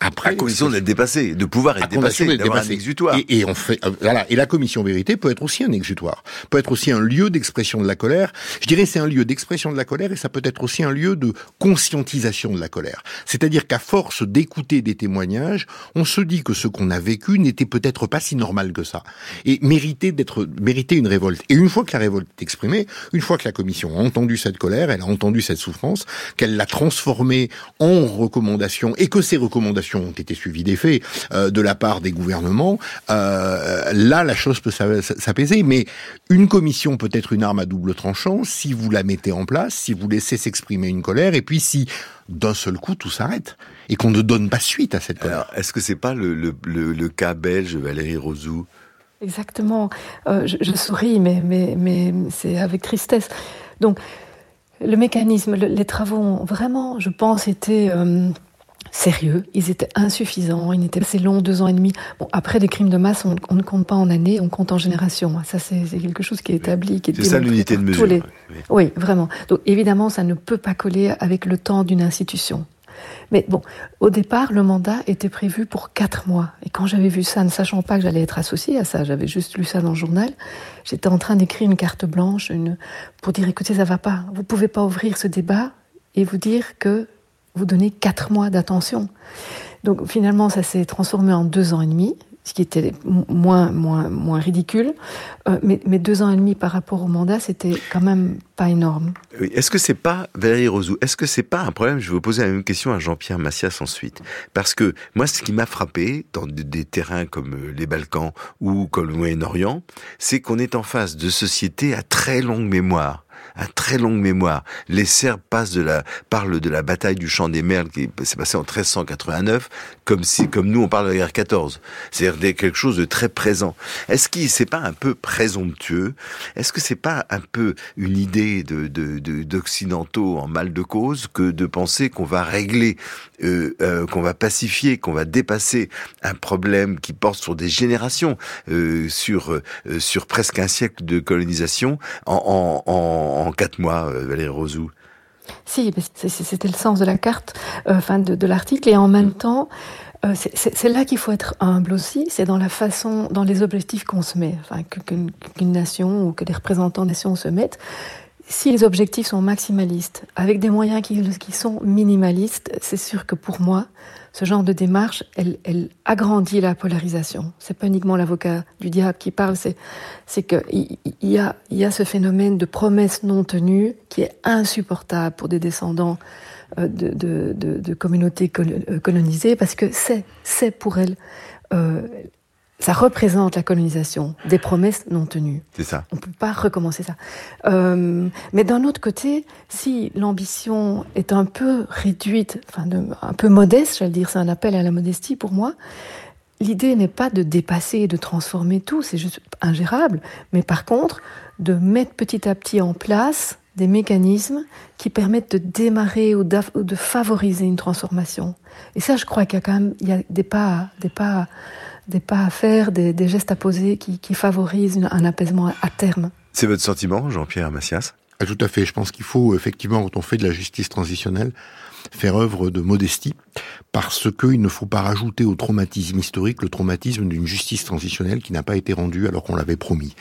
Après, À condition d'être dépassé, de pouvoir être dépassé, d'avoir un exutoire. Et, et on fait, euh, voilà. Et la commission vérité peut être aussi un exutoire, peut être aussi un lieu d'expression de la colère. Je dirais c'est un lieu d'expression de la colère et ça peut être aussi un lieu de conscientisation de la colère. C'est-à-dire qu'à force d'écouter des témoignages, on se dit que ce qu'on a vécu n'était peut-être pas si normal que ça et méritait d'être méritait une révolte. Et une fois que la révolte est exprimée, une fois que la commission a entendu cette colère, elle a entendu cette souffrance, qu'elle l'a transformée en recommandations et que ces recommandations ont été suivies des faits euh, de la part des gouvernements, euh, là la chose peut s'a- s'apaiser. Mais une commission peut être une arme à double tranchant si vous la mettez en place, si vous laissez s'exprimer une colère, et puis si d'un seul coup tout s'arrête et qu'on ne donne pas suite à cette colère. Est-ce que c'est pas le, le, le, le cas belge Valérie Rosou Exactement. Euh, je, je souris, mais, mais, mais c'est avec tristesse. Donc, le mécanisme, le- les travaux ont vraiment, je pense, été euh, sérieux. Ils étaient insuffisants. Ils n'étaient assez longs, deux ans et demi. Bon, après, des crimes de masse, on, on ne compte pas en années, on compte en générations. Ça, c'est quelque chose qui est établi, qui est C'est ça l'unité de mesure. les- Oui. oui, vraiment. Donc évidemment, ça ne peut pas coller avec le temps d'une institution. Mais bon, au départ, le mandat était prévu pour quatre mois. Et quand j'avais vu ça, ne sachant pas que j'allais être associée à ça, j'avais juste lu ça dans le journal, j'étais en train d'écrire une carte blanche une, pour dire, écoutez, ça va pas. Vous pouvez pas ouvrir ce débat et vous dire que vous donnez quatre mois d'attention. Donc finalement, ça s'est transformé en deux ans et demi, ce qui était moins, moins, moins ridicule. Euh, mais, mais deux ans et demi par rapport au mandat, c'était quand même pas énorme. Est-ce que c'est pas, Valérie Rosou, est-ce que c'est pas un problème? Je vais vous poser la même question à Jean-Pierre Massias ensuite. Parce que moi, ce qui m'a frappé dans des, des terrains comme euh, les Balkans ou comme le Moyen-Orient, c'est qu'on est en face de sociétés à très longue mémoire à très longue mémoire. Les Serbes passent de la, parlent de la bataille du champ des Merles qui s'est passée en 1389, comme si, comme nous, on parle de la guerre 14. C'est-à-dire quelque chose de très présent. Est-ce que c'est pas un peu présomptueux? Est-ce que c'est pas un peu une idée de, de, de- d'occidentaux en mal de cause que de penser qu'on va régler, euh, euh, qu'on va pacifier, qu'on va dépasser un problème qui porte sur des générations, euh, sur, euh, sur presque un siècle de colonisation en, en, en quatre mois, euh, Valérie Rosou? Si, c'était le sens de la carte, euh, enfin de, de l'article, et en même temps, euh, c'est- là qu'il faut être humble aussi, c'est dans la façon, dans les objectifs qu'on se met, enfin qu'une nation ou que des représentants de nations se mettent. Si les objectifs sont maximalistes, avec des moyens qui, qui sont minimalistes, c'est sûr que pour moi, ce genre de démarche, elle, agrandit la polarisation. C'est pas uniquement l'avocat du diable qui parle, c'est c'est que il y a ce phénomène de promesses non tenues qui est insupportable pour des descendants euh, de, communautés euh, colonisées parce que c'est c'est pour elles euh, ça représente la colonisation, des promesses non tenues. C'est ça. On ne peut pas recommencer ça. Euh, mais d'un autre côté, si l'ambition est un peu réduite, enfin de- un peu modeste, j'allais dire, c'est un appel à la modestie pour moi, l'idée n'est pas de dépasser et de transformer tout, c'est juste ingérable, mais par contre, de mettre petit à petit en place des mécanismes qui permettent de démarrer ou de favoriser une transformation. Et ça, je crois qu'il y a quand même il y a des pas, des pas, des pas à faire, des, des gestes à poser qui, qui favorisent une- un apaisement à, à terme. C'est votre sentiment, Jean-Pierre Massias Ah, Tout à fait. Je pense qu'il faut effectivement, quand on fait de la justice transitionnelle, faire œuvre de modestie, parce qu'il ne faut pas rajouter au traumatisme historique le traumatisme d'une justice transitionnelle qui n'a pas été rendue alors qu'on l'avait promis.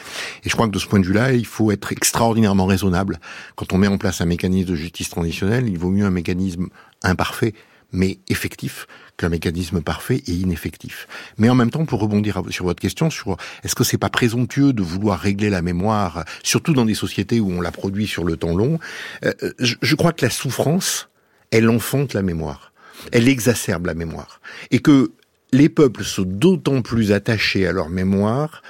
Et je crois que de ce point de vue-là, il faut être extraordinairement raisonnable. Quand on met en place un mécanisme de justice transitionnelle, il vaut mieux un mécanisme imparfait, mais effectif, qu'un mécanisme parfait et ineffectif. Mais en même temps, pour rebondir sur votre question sur est-ce que c'est pas présomptueux de vouloir régler la mémoire, surtout dans des sociétés où on la produit sur le temps long, euh, je, je crois que la souffrance, elle enfante la mémoire, elle exacerbe la mémoire, et que les peuples sont d'autant plus attachés à leur mémoire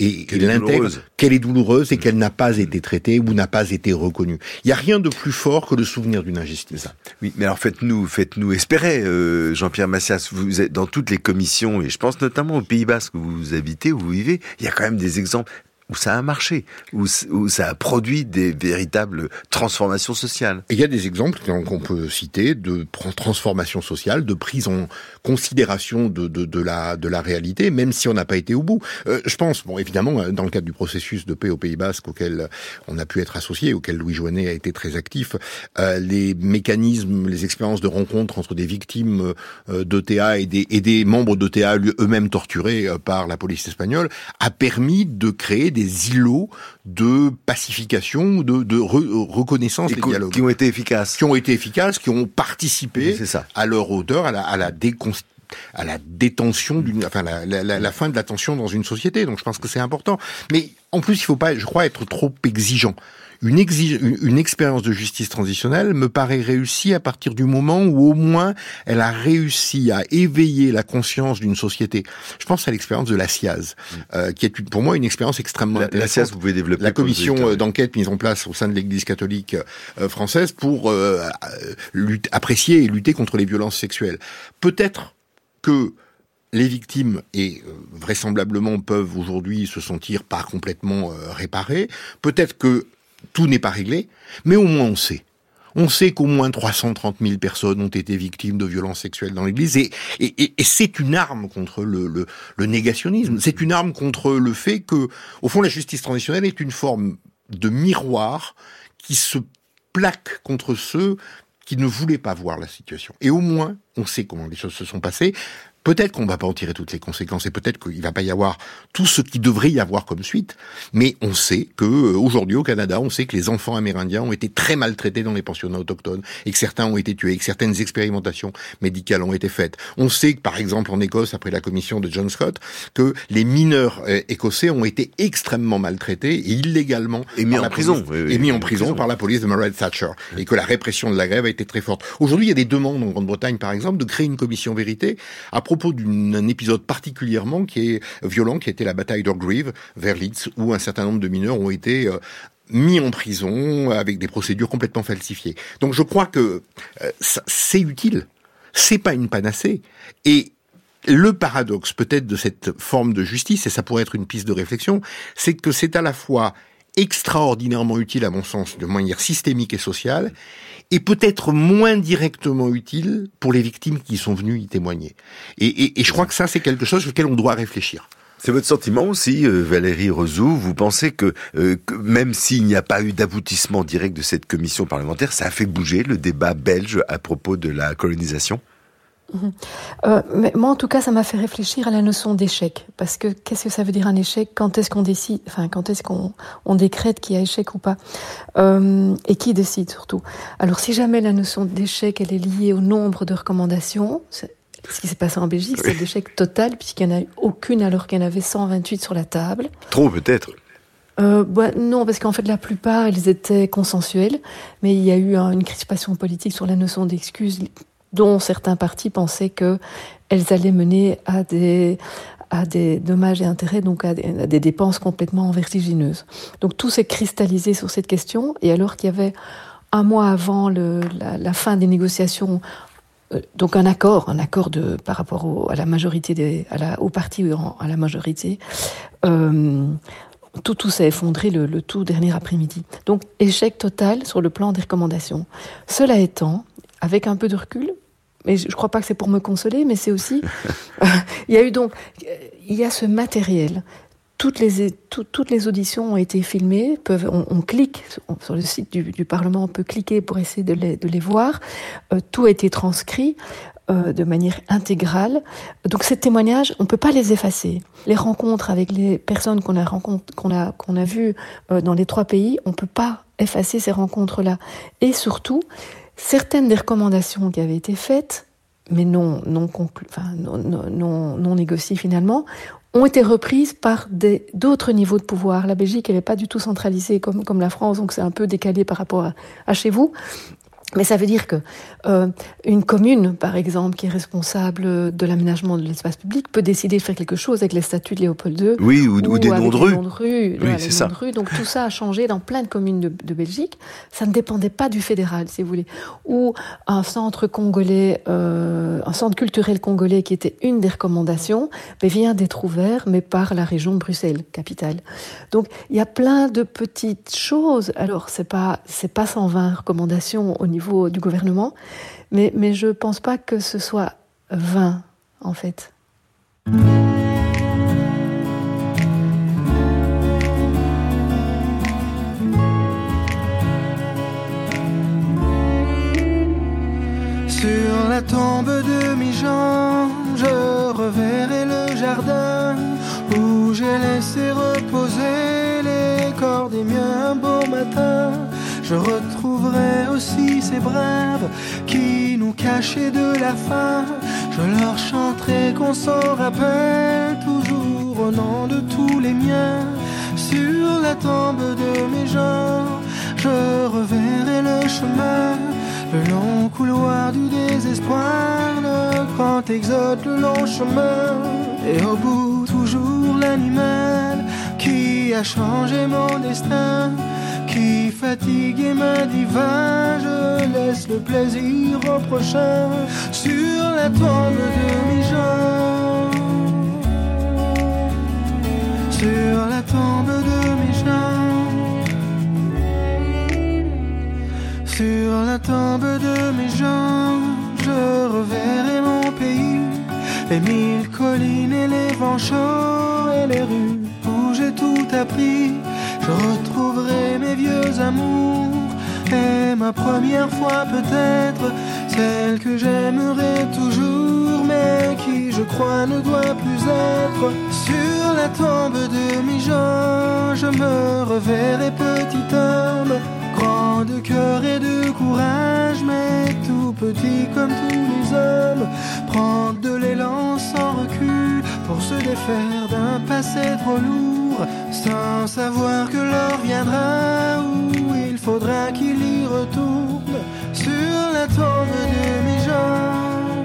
et Qu'elle est douloureuse. qu'elle est douloureuse et qu'elle n'a pas été traitée ou n'a pas été reconnue. Il n'y a rien de plus fort que le souvenir d'une injustice. Oui, mais alors faites-nous, faites-nous espérer, euh, Jean-Pierre Massias. Vous êtes dans toutes les commissions, et je pense notamment au Pays Basque où vous habitez, où vous vivez. Il y a quand même des exemples où ça a marché, où, ça a produit des véritables transformations sociales. Il y a des exemples qu'on peut citer de pr- transformation sociale, de prise en considération de, la, réalité, même si on n'a pas été au bout. Euh, je pense, bon, évidemment, euh, dans le cadre du processus de paix au Pays Basque auquel euh, on a pu être associé, auquel Louis Joannet a été très actif, les mécanismes, les expériences de rencontre entre des victimes d'ETA et des, et des membres d'ETA eux-mêmes torturés par la police espagnole a permis de créer des îlots de pacification, de, de re- reconnaissance des dialogues qui ont été efficaces. qui ont été efficaces, qui ont participé ça. à leur hauteur à la, à la à la détention d'une, enfin la, la, la, la fin de la tension dans une société. Donc je pense que c'est important. Mais en plus, il faut pas, je crois, être trop exigeant. Une, exige, une, expérience de justice transitionnelle me paraît réussie à partir du moment où au moins elle a réussi à éveiller la conscience d'une société. Je pense à l'expérience de la SIAZ, euh, qui est une- pour moi une expérience extrêmement La, la SIAZ, vous pouvez développer. la commission euh, d'enquête mise en place au sein de l'Église catholique euh, française pour euh, euh, lutte- apprécier et lutter contre les violences sexuelles. Peut-être que les victimes et vraisemblablement peuvent aujourd'hui se sentir pas complètement réparées. Peut-être que tout n'est pas réglé, mais au moins on sait. On sait qu'au moins 330 000 personnes ont été victimes de violences sexuelles dans l'Église, et, et, et- et c'est une arme contre le, le, le négationnisme. C'est une arme contre le fait que, au fond, la justice transitionnelle est une forme de miroir qui se plaque contre ceux qui ne voulaient pas voir la situation. Et au moins, on sait comment les choses se sont passées. Peut-être qu'on va pas en tirer toutes les conséquences et peut-être qu'il va pas y avoir tout ce qui devrait y avoir comme suite, mais on sait que euh, aujourd'hui au Canada, on sait que les enfants amérindiens ont été très maltraités dans les pensionnats autochtones et que certains ont été tués, et que certaines expérimentations médicales ont été faites. On sait que par exemple en Écosse, après la commission de John Scott, que les mineurs euh, écossais ont été extrêmement maltraités et illégalement Et mis en la prison, police- oui, oui, et mis en en prison prison. par la police de Margaret Thatcher et que la répression de la grève a été très forte. Aujourd'hui, il y a des demandes en Grande-Bretagne, par exemple, de créer une commission vérité à propos d'un épisode particulièrement qui est violent, qui était la bataille d'Orgreave vers Leeds, où un certain nombre de mineurs ont été euh, mis en prison avec des procédures complètement falsifiées. Donc je crois que euh, c'est utile. C'est pas une panacée. Et le paradoxe peut-être de cette forme de justice, et ça pourrait être une piste de réflexion, c'est que c'est à la fois extraordinairement utile, à mon sens, de manière systémique et sociale, et peut-être moins directement utile pour les victimes qui sont venues y témoigner. Et, et- et je crois que ça, c'est quelque chose sur lequel on doit réfléchir. C'est votre sentiment aussi, euh, Valérie Rezou. Vous pensez que, euh, que même s'il n'y a pas eu d'aboutissement direct de cette commission parlementaire, ça a fait bouger le débat belge à propos de la colonisation? Euh, mais moi, en tout cas, ça m'a fait réfléchir à la notion d'échec. Parce que qu'est-ce que ça veut dire un échec? Quand est-ce qu'on décide Enfin, quand est-ce qu'on on décrète qu'il y a échec ou pas? Euh, Et qui décide surtout? Alors, si jamais la notion d'échec, elle est liée au nombre de recommandations, ce qui s'est passé en Belgique, c'est l'échec total, puisqu'il n'y en a eu aucune alors qu'il y en avait 128 sur la table. Trop peut-être. Euh, bah, non, parce qu'en fait, la plupart, elles étaient consensuelles, mais il y a eu hein, une crispation politique sur la notion d'excuse, dont certains partis pensaient que elles allaient mener à des dommages et intérêts, donc à des, dépenses complètement vertigineuses. Donc tout s'est cristallisé sur cette question, et alors qu'il y avait un mois avant la, fin des négociations, euh, donc un accord, un accord par rapport au, à la majorité des, à la, au parti à la majorité, euh, tout, tout s'est effondré le, tout dernier après-midi. Donc échec total sur le plan des recommandations. Cela étant, avec un peu de recul, mais je ne crois pas que c'est pour me consoler, mais c'est aussi, il y a eu donc, il y a ce matériel. Toutes les, tout, toutes les auditions ont été filmées. Peuvent, on, clique sur le site du, du, Parlement, on peut cliquer pour essayer de les, de les voir. Euh, tout a été transcrit euh, de manière intégrale. Donc ces témoignages, on ne peut pas les effacer. Les rencontres avec les personnes qu'on a, qu'on a, qu'on a vues euh, dans les trois pays, on ne peut pas effacer ces rencontres-là. Et surtout, certaines des recommandations qui avaient été faites, mais non, négociées finalement, ont été reprises par d'autres niveaux de pouvoir. La Belgique, elle n'est pas du tout centralisée comme, la France, donc c'est un peu décalé par rapport à chez vous. Mais ça veut dire que euh, une commune, par exemple, qui est responsable de l'aménagement de l'espace public, peut décider de faire quelque chose avec les statuts de Léopold II. Oui, ou, ou, ou des noms de rue. rue oui, c'est ça. Rue. Donc tout ça a changé dans plein de communes de, de, Belgique. Ça ne dépendait pas du fédéral, si vous voulez. Ou un centre congolais, euh, un centre culturel congolais qui était une des recommandations, mais vient d'être ouvert, mais par la région de Bruxelles, capitale. Donc il y a plein de petites choses. Alors c'est pas c'est pas 120 recommandations au niveau du gouvernement, mais, mais je ne pense pas que ce soit vain, en fait. Sur la tombe de Mijan, je reverrai le jardin où j'ai laissé reposer les corps des miens un beau matin. Je retrouverai aussi ces braves qui nous cachaient de la faim. Je leur chanterai qu'on s'en rappelle toujours au nom de tous les miens. Sur la tombe de mes gens, je reverrai le chemin. Le long couloir du désespoir, le grand exode, le long chemin. Et au bout, toujours l'animal qui a changé mon destin qui fatigue et m'a va, je laisse le plaisir au prochain sur la tombe de mes gens. Sur la tombe de mes gens. Sur la tombe de mes gens, je reverrai mon pays, les mille collines et les vents chauds et les rues où j'ai tout appris. Je retrouverai mes vieux amours et ma première fois peut-être, celle que j'aimerais toujours, mais qui je crois ne doit plus être. Sur la tombe de gens, je me reverrai petit homme, grand de cœur et de courage, mais tout petit comme tous les hommes, prendre de l'élan sans recul pour se défaire d'un passé trop lourd, sans savoir que l'heure viendra où il faudra qu'il y retourne sur la tombe de mes gens.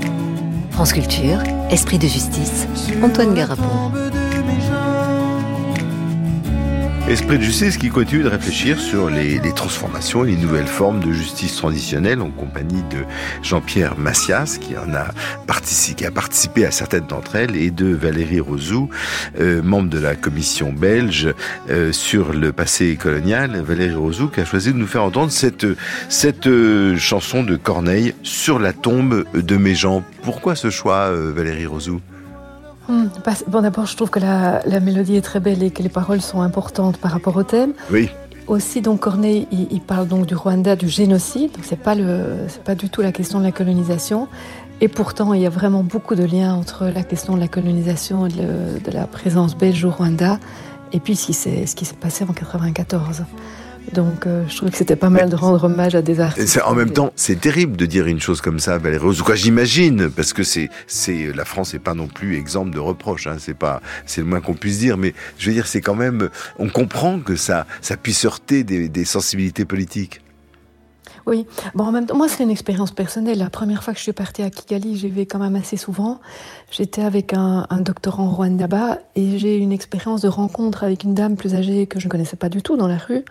France Culture, Esprit de justice, Antoine Garapon. Esprit de justice qui continue de réfléchir sur les, transformations et les nouvelles formes de justice transitionnelle en compagnie de Jean-Pierre Massias qui en a participé, qui a participé à certaines d'entre elles et de Valérie Rosou, euh, membre de la commission belge euh, sur le passé colonial. Valérie Rosou qui a choisi de nous faire entendre cette, euh, chanson de Corneille sur la tombe de mes gens. Pourquoi ce choix, euh, Valérie Rosou Hum, bon, d'abord, je trouve que la, la, mélodie est très belle et que les paroles sont importantes par rapport au thème. Oui. Aussi, donc Corneille, il, il parle donc du Rwanda, du génocide. Donc c'est pas le, c'est pas du tout la question de la colonisation. Et pourtant, il y a vraiment beaucoup de liens entre la question de la colonisation et de, de la présence belge au Rwanda et puis ce qui s'est, ce qui s'est passé en 94. Donc, euh, je trouvais que c'était pas mal de rendre hommage à des artistes. En même temps, c'est terrible de dire une chose comme ça, Valérie Rose. Quoi, j'imagine, parce que c'est, c'est, la France n'est pas non plus exemple de reproche. Hein, c'est pas, c'est le moins qu'on puisse dire. Mais je veux dire, c'est quand même, on comprend que ça, ça puisse heurter des, des sensibilités politiques. Oui, bon, en même temps, moi, c'est une expérience personnelle. La première fois que je suis partie à Kigali, j'y vais quand même assez souvent. J'étais avec un, un doctorant Rwanda et j'ai eu une expérience de rencontre avec une dame plus âgée que je ne connaissais pas du tout dans la rue,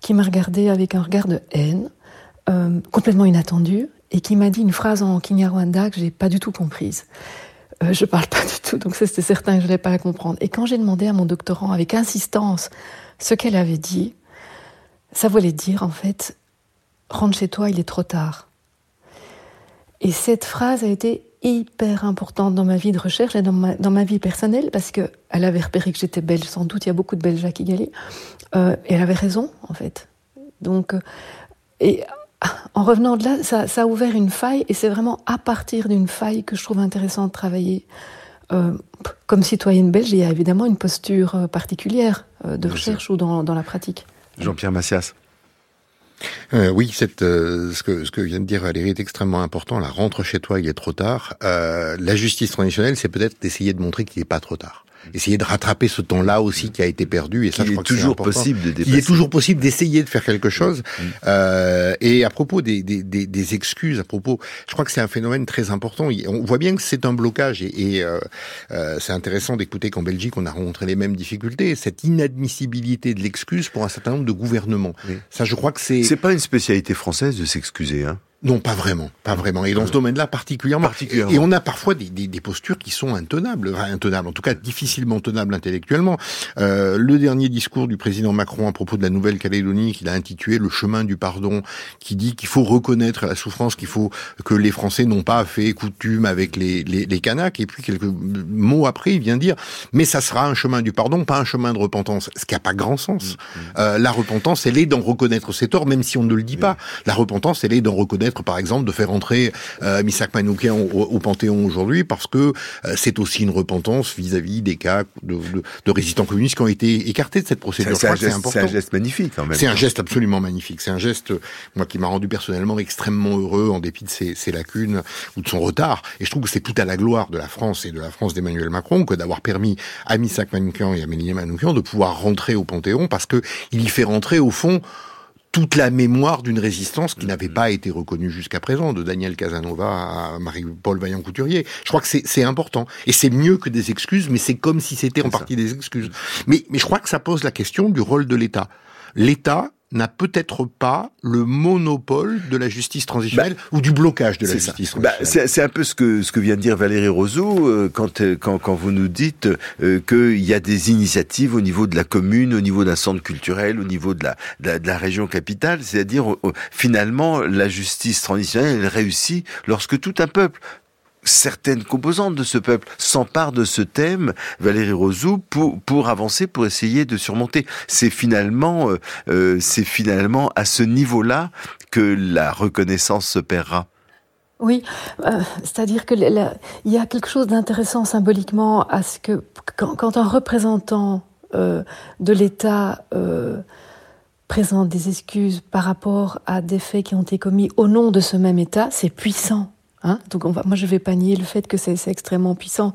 qui m'a regardée avec un regard de haine, euh, complètement inattendu, et qui m'a dit une phrase en Kinyarwanda que j'ai pas du tout comprise. Euh, je parle pas du tout, donc c'était certain que je n'allais pas la comprendre. Et quand j'ai demandé à mon doctorant avec insistance ce qu'elle avait dit, ça voulait dire en fait, rentre chez toi, il est trop tard. Et cette phrase a été hyper importante dans ma vie de recherche et dans ma, vie personnelle parce que elle avait repéré que j'étais belge, sans doute il y a beaucoup de Belges à Kigali, euh, et elle avait raison en fait. Donc, euh, et en revenant de là, ça, ça, a ouvert une faille et c'est vraiment à partir d'une faille que je trouve intéressant de travailler. Euh, comme citoyenne belge, il y a évidemment une posture particulière euh, de recherche ou dans, dans la pratique. Jean-Pierre Massias. Euh, oui, cette, euh, ce, que, ce que vient de dire Valérie est extrêmement important. La rentre chez toi, il est trop tard. Euh, la justice traditionnelle, c'est peut-être d'essayer de montrer qu'il n'est pas trop tard essayer de rattraper ce temps-là aussi qui a été perdu. Et ça, je crois est toujours possible de dépasser. Il est toujours possible d'essayer de faire quelque chose. Mmh. Euh, et à propos des, des, des, des, excuses, à propos, je crois que c'est un phénomène très important. On voit bien que c'est un blocage et, et euh, euh, c'est intéressant d'écouter qu'en Belgique, on a rencontré les mêmes difficultés. Cette inadmissibilité de l'excuse pour un certain nombre de gouvernements. Ça, je crois que c'est. C'est pas une spécialité française de s'excuser, hein. Non, pas vraiment, pas vraiment. Et dans ce domaine-là particulièrement. particulièrement. Et on a parfois des, des, des, postures qui sont intenables, enfin, intenables, en tout cas difficilement tenables intellectuellement. Euh, le dernier discours du président Macron à propos de la Nouvelle-Calédonie, qu'il a intitulé Le chemin du pardon, qui dit qu'il faut reconnaître la souffrance, qu'il faut que les Français n'ont pas fait coutume avec les, les, les Kanaks. Et puis quelques mots après, il vient dire mais ça sera un chemin du pardon, pas un chemin de repentance. Ce qui n'a pas grand sens. Mmh. Euh, la repentance, elle est d'en reconnaître ses torts, même si on ne le dit pas. La repentance, elle est d'en reconnaître par exemple, de faire entrer euh, Misak Manoukian au, au, Panthéon aujourd'hui, parce que euh, c'est aussi une repentance vis-à-vis -vis des cas de, de, de, résistants communistes qui ont été écartés de cette procédure. C'est un, un, geste magnifique, quand même. C'est un geste absolument magnifique. C'est un geste, moi, qui m'a rendu personnellement extrêmement heureux, en dépit de ses, ses, lacunes ou de son retard. Et je trouve que c'est tout à la gloire de la France et de la France d'Emmanuel Macron que d'avoir permis à Misak Manoukian et à Méliné Manoukian de pouvoir rentrer au Panthéon, parce que il y fait rentrer, au fond, toute la mémoire d'une résistance qui n'avait pas été reconnue jusqu'à présent, de Daniel Casanova à Marie-Paul Vaillant-Couturier. Je crois que c'est important. Et c'est mieux que des excuses, mais c'est comme si c'était en partie des excuses. Mais, mais je crois que ça pose la question du rôle de l'État. L'État n'a peut-être pas le monopole de la justice transitionnelle bah, ou du blocage de la justice bah, transitionnelle. c'est un peu ce que ce que vient de dire Valérie Roseau euh, quand quand quand vous nous dites euh, qu'il y a des initiatives au niveau de la commune, au niveau d'un centre culturel, au niveau de la de la, de la région capitale, c'est-à-dire euh, finalement la justice transitionnelle elle réussit lorsque tout un peuple certaines composantes de ce peuple s'emparent de ce thème, Valérie Rosou, pour, pour avancer, pour essayer de surmonter. C'est finalement, euh, euh, finalement à ce niveau-là que la reconnaissance se paiera. Oui, euh, c'est-à-dire que il y a quelque chose d'intéressant symboliquement à ce que quand, un représentant de l'État présente des excuses par rapport à des faits qui ont été commis au nom de ce même État, c'est puissant. Hein Donc on va, moi je vais pas nier le fait que c'est extrêmement puissant.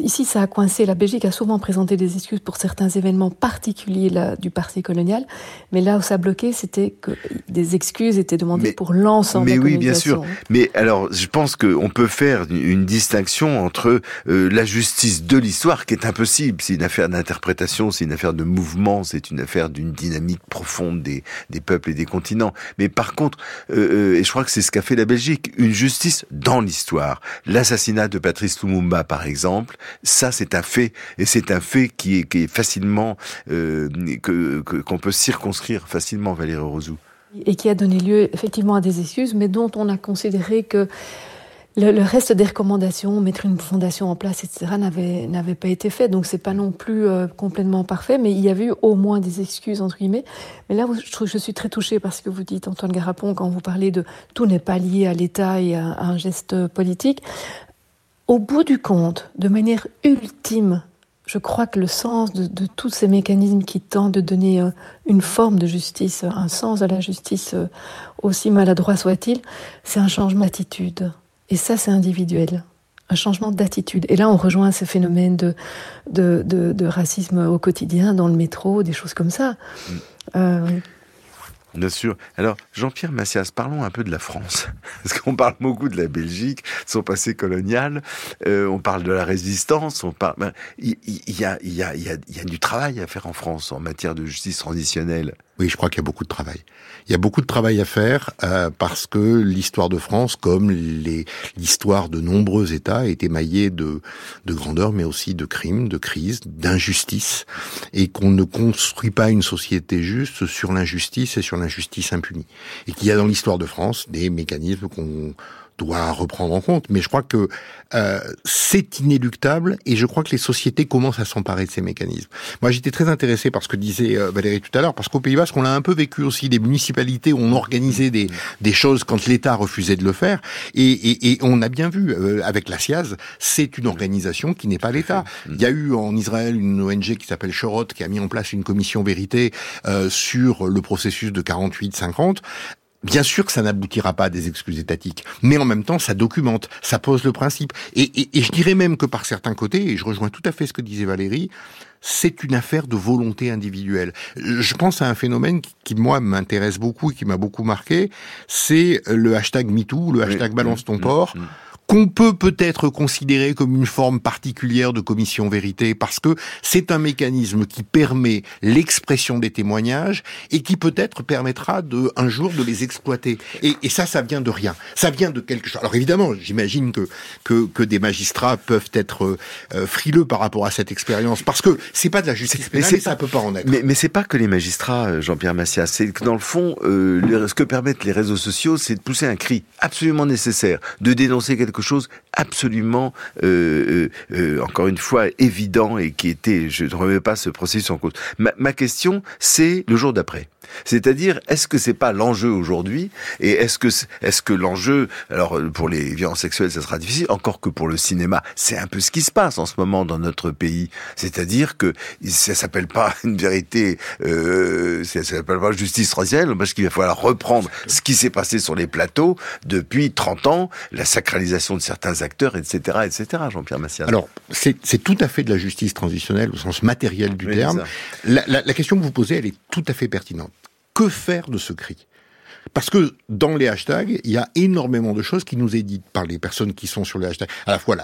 Ici ça a coincé. La Belgique a souvent présenté des excuses pour certains événements particuliers là, du parti colonial, mais là où ça bloquait, c'était que des excuses étaient demandées mais, pour l'ensemble. Mais oui, bien sûr. Mais alors je pense qu'on peut faire une distinction entre euh, la justice de l'histoire qui est impossible. C'est une affaire d'interprétation, c'est une affaire de mouvement, c'est une affaire d'une dynamique profonde des, des peuples et des continents. Mais par contre, euh, euh, et je crois que c'est ce qu'a fait la Belgique, une justice dans l'histoire. L'assassinat de Patrice Lumumba, par exemple, ça c'est un fait, et c'est un fait qui est, facilement euh, que qu'on peut circonscrire facilement, Valérie Rosou. Et qui a donné lieu effectivement à des excuses, mais dont on a considéré que le, reste des recommandations, mettre une fondation en place, etc., n'avait pas été fait. Donc c'est pas non plus euh, complètement parfait, mais il y avait eu au moins des excuses entre guillemets. Mais là, je, suis très touchée parce que vous dites Antoine Garapon quand vous parlez de tout n'est pas lié à l'État et à, à un geste politique. Au bout du compte, de manière ultime, je crois que le sens de, de, tous ces mécanismes qui tentent de donner euh, une forme de justice, un sens à la justice, euh, aussi maladroit soit-il, c'est un changement d'attitude. Et ça, c'est individuel, un changement d'attitude. Et là, on rejoint ce phénomène de, de, de, de, racisme au quotidien, dans le métro, des choses comme ça. Mm. Euh, oui. Bien sûr. Alors, Jean-Pierre Massias, parlons un peu de la France. Parce qu'on parle beaucoup de la Belgique, son passé colonial, euh, on parle de la résistance, on parle... Il y, a, du travail à faire en France en matière de justice transitionnelle. Oui, je crois qu'il y a beaucoup de travail. Il y a beaucoup de travail à faire euh, parce que l'histoire de France, comme l'histoire de nombreux États, est émaillée de, de grandeur, mais aussi de crimes, de crises, d'injustice, et qu'on ne construit pas une société juste sur l'injustice et sur l'injustice impunie. Et qu'il y a dans l'histoire de France des mécanismes qu'on doit reprendre en compte. Mais je crois que euh, c'est inéluctable et je crois que les sociétés commencent à s'emparer de ces mécanismes. Moi, j'étais très intéressé par ce que disait euh, Valérie tout à l'heure, parce qu'au Pays Basque, on l'a un peu vécu aussi. Des municipalités ont organisé des, des choses quand l'État refusait de le faire. Et, et, et on a bien vu, euh, avec la SIAZ, c'est une organisation qui n'est pas l'État. Il y a eu en Israël une ONG qui s'appelle Shorot, qui a mis en place une commission vérité euh, sur le processus de 48-50. Bien sûr que ça n'aboutira pas à des excuses étatiques, mais en même temps, ça documente, ça pose le principe. Et, et, je dirais même que par certains côtés, et je rejoins tout à fait ce que disait Valérie, c'est une affaire de volonté individuelle. Je pense à un phénomène qui, moi, m'intéresse beaucoup et qui m'a beaucoup marqué, c'est le hashtag MeToo, le hashtag Balance ton port. Mmh, mmh qu'on peut peut-être considérer comme une forme particulière de commission vérité, parce que c'est un mécanisme qui permet l'expression des témoignages et qui peut-être permettra de un jour de les exploiter. Et, et, ça, ça vient de rien. Ça vient de quelque chose. Alors évidemment, j'imagine que, que, que des magistrats peuvent être euh, frileux par rapport à cette expérience, parce que c'est pas de la justice pénale, mais, ça peut pas en être. Mais, mais c'est pas que les magistrats, euh, Jean-Pierre Massias. C'est que dans le fond, euh, ce que permettent les réseaux sociaux, c'est de pousser un cri absolument nécessaire, de dénoncer quelque chose absolument, euh, euh, euh, encore une fois, évident et qui était, je ne remets pas ce processus en cause. ma question, c'est le jour d'après. C'est-à-dire, est-ce que c'est pas l'enjeu aujourd'hui Et est-ce que est-ce que l'enjeu, alors pour les violences sexuelles, ça sera difficile, encore que pour le cinéma, c'est un peu ce qui se passe en ce moment dans notre pays. C'est-à-dire que ça s'appelle pas une vérité, euh, ça s'appelle pas justice transitionnelle, parce qu'il va falloir reprendre ce qui s'est passé sur les plateaux depuis 30 ans, la sacralisation de certains acteurs, etc., etc. Jean-Pierre Massias. Alors, c'est tout à fait de la justice transitionnelle au sens matériel du terme. La, la, la question que vous posez, elle est tout à fait pertinente que faire de ce cri? Parce que dans les hashtags, il y a énormément de choses qui nous est dites par les personnes qui sont sur les hashtags. À la fois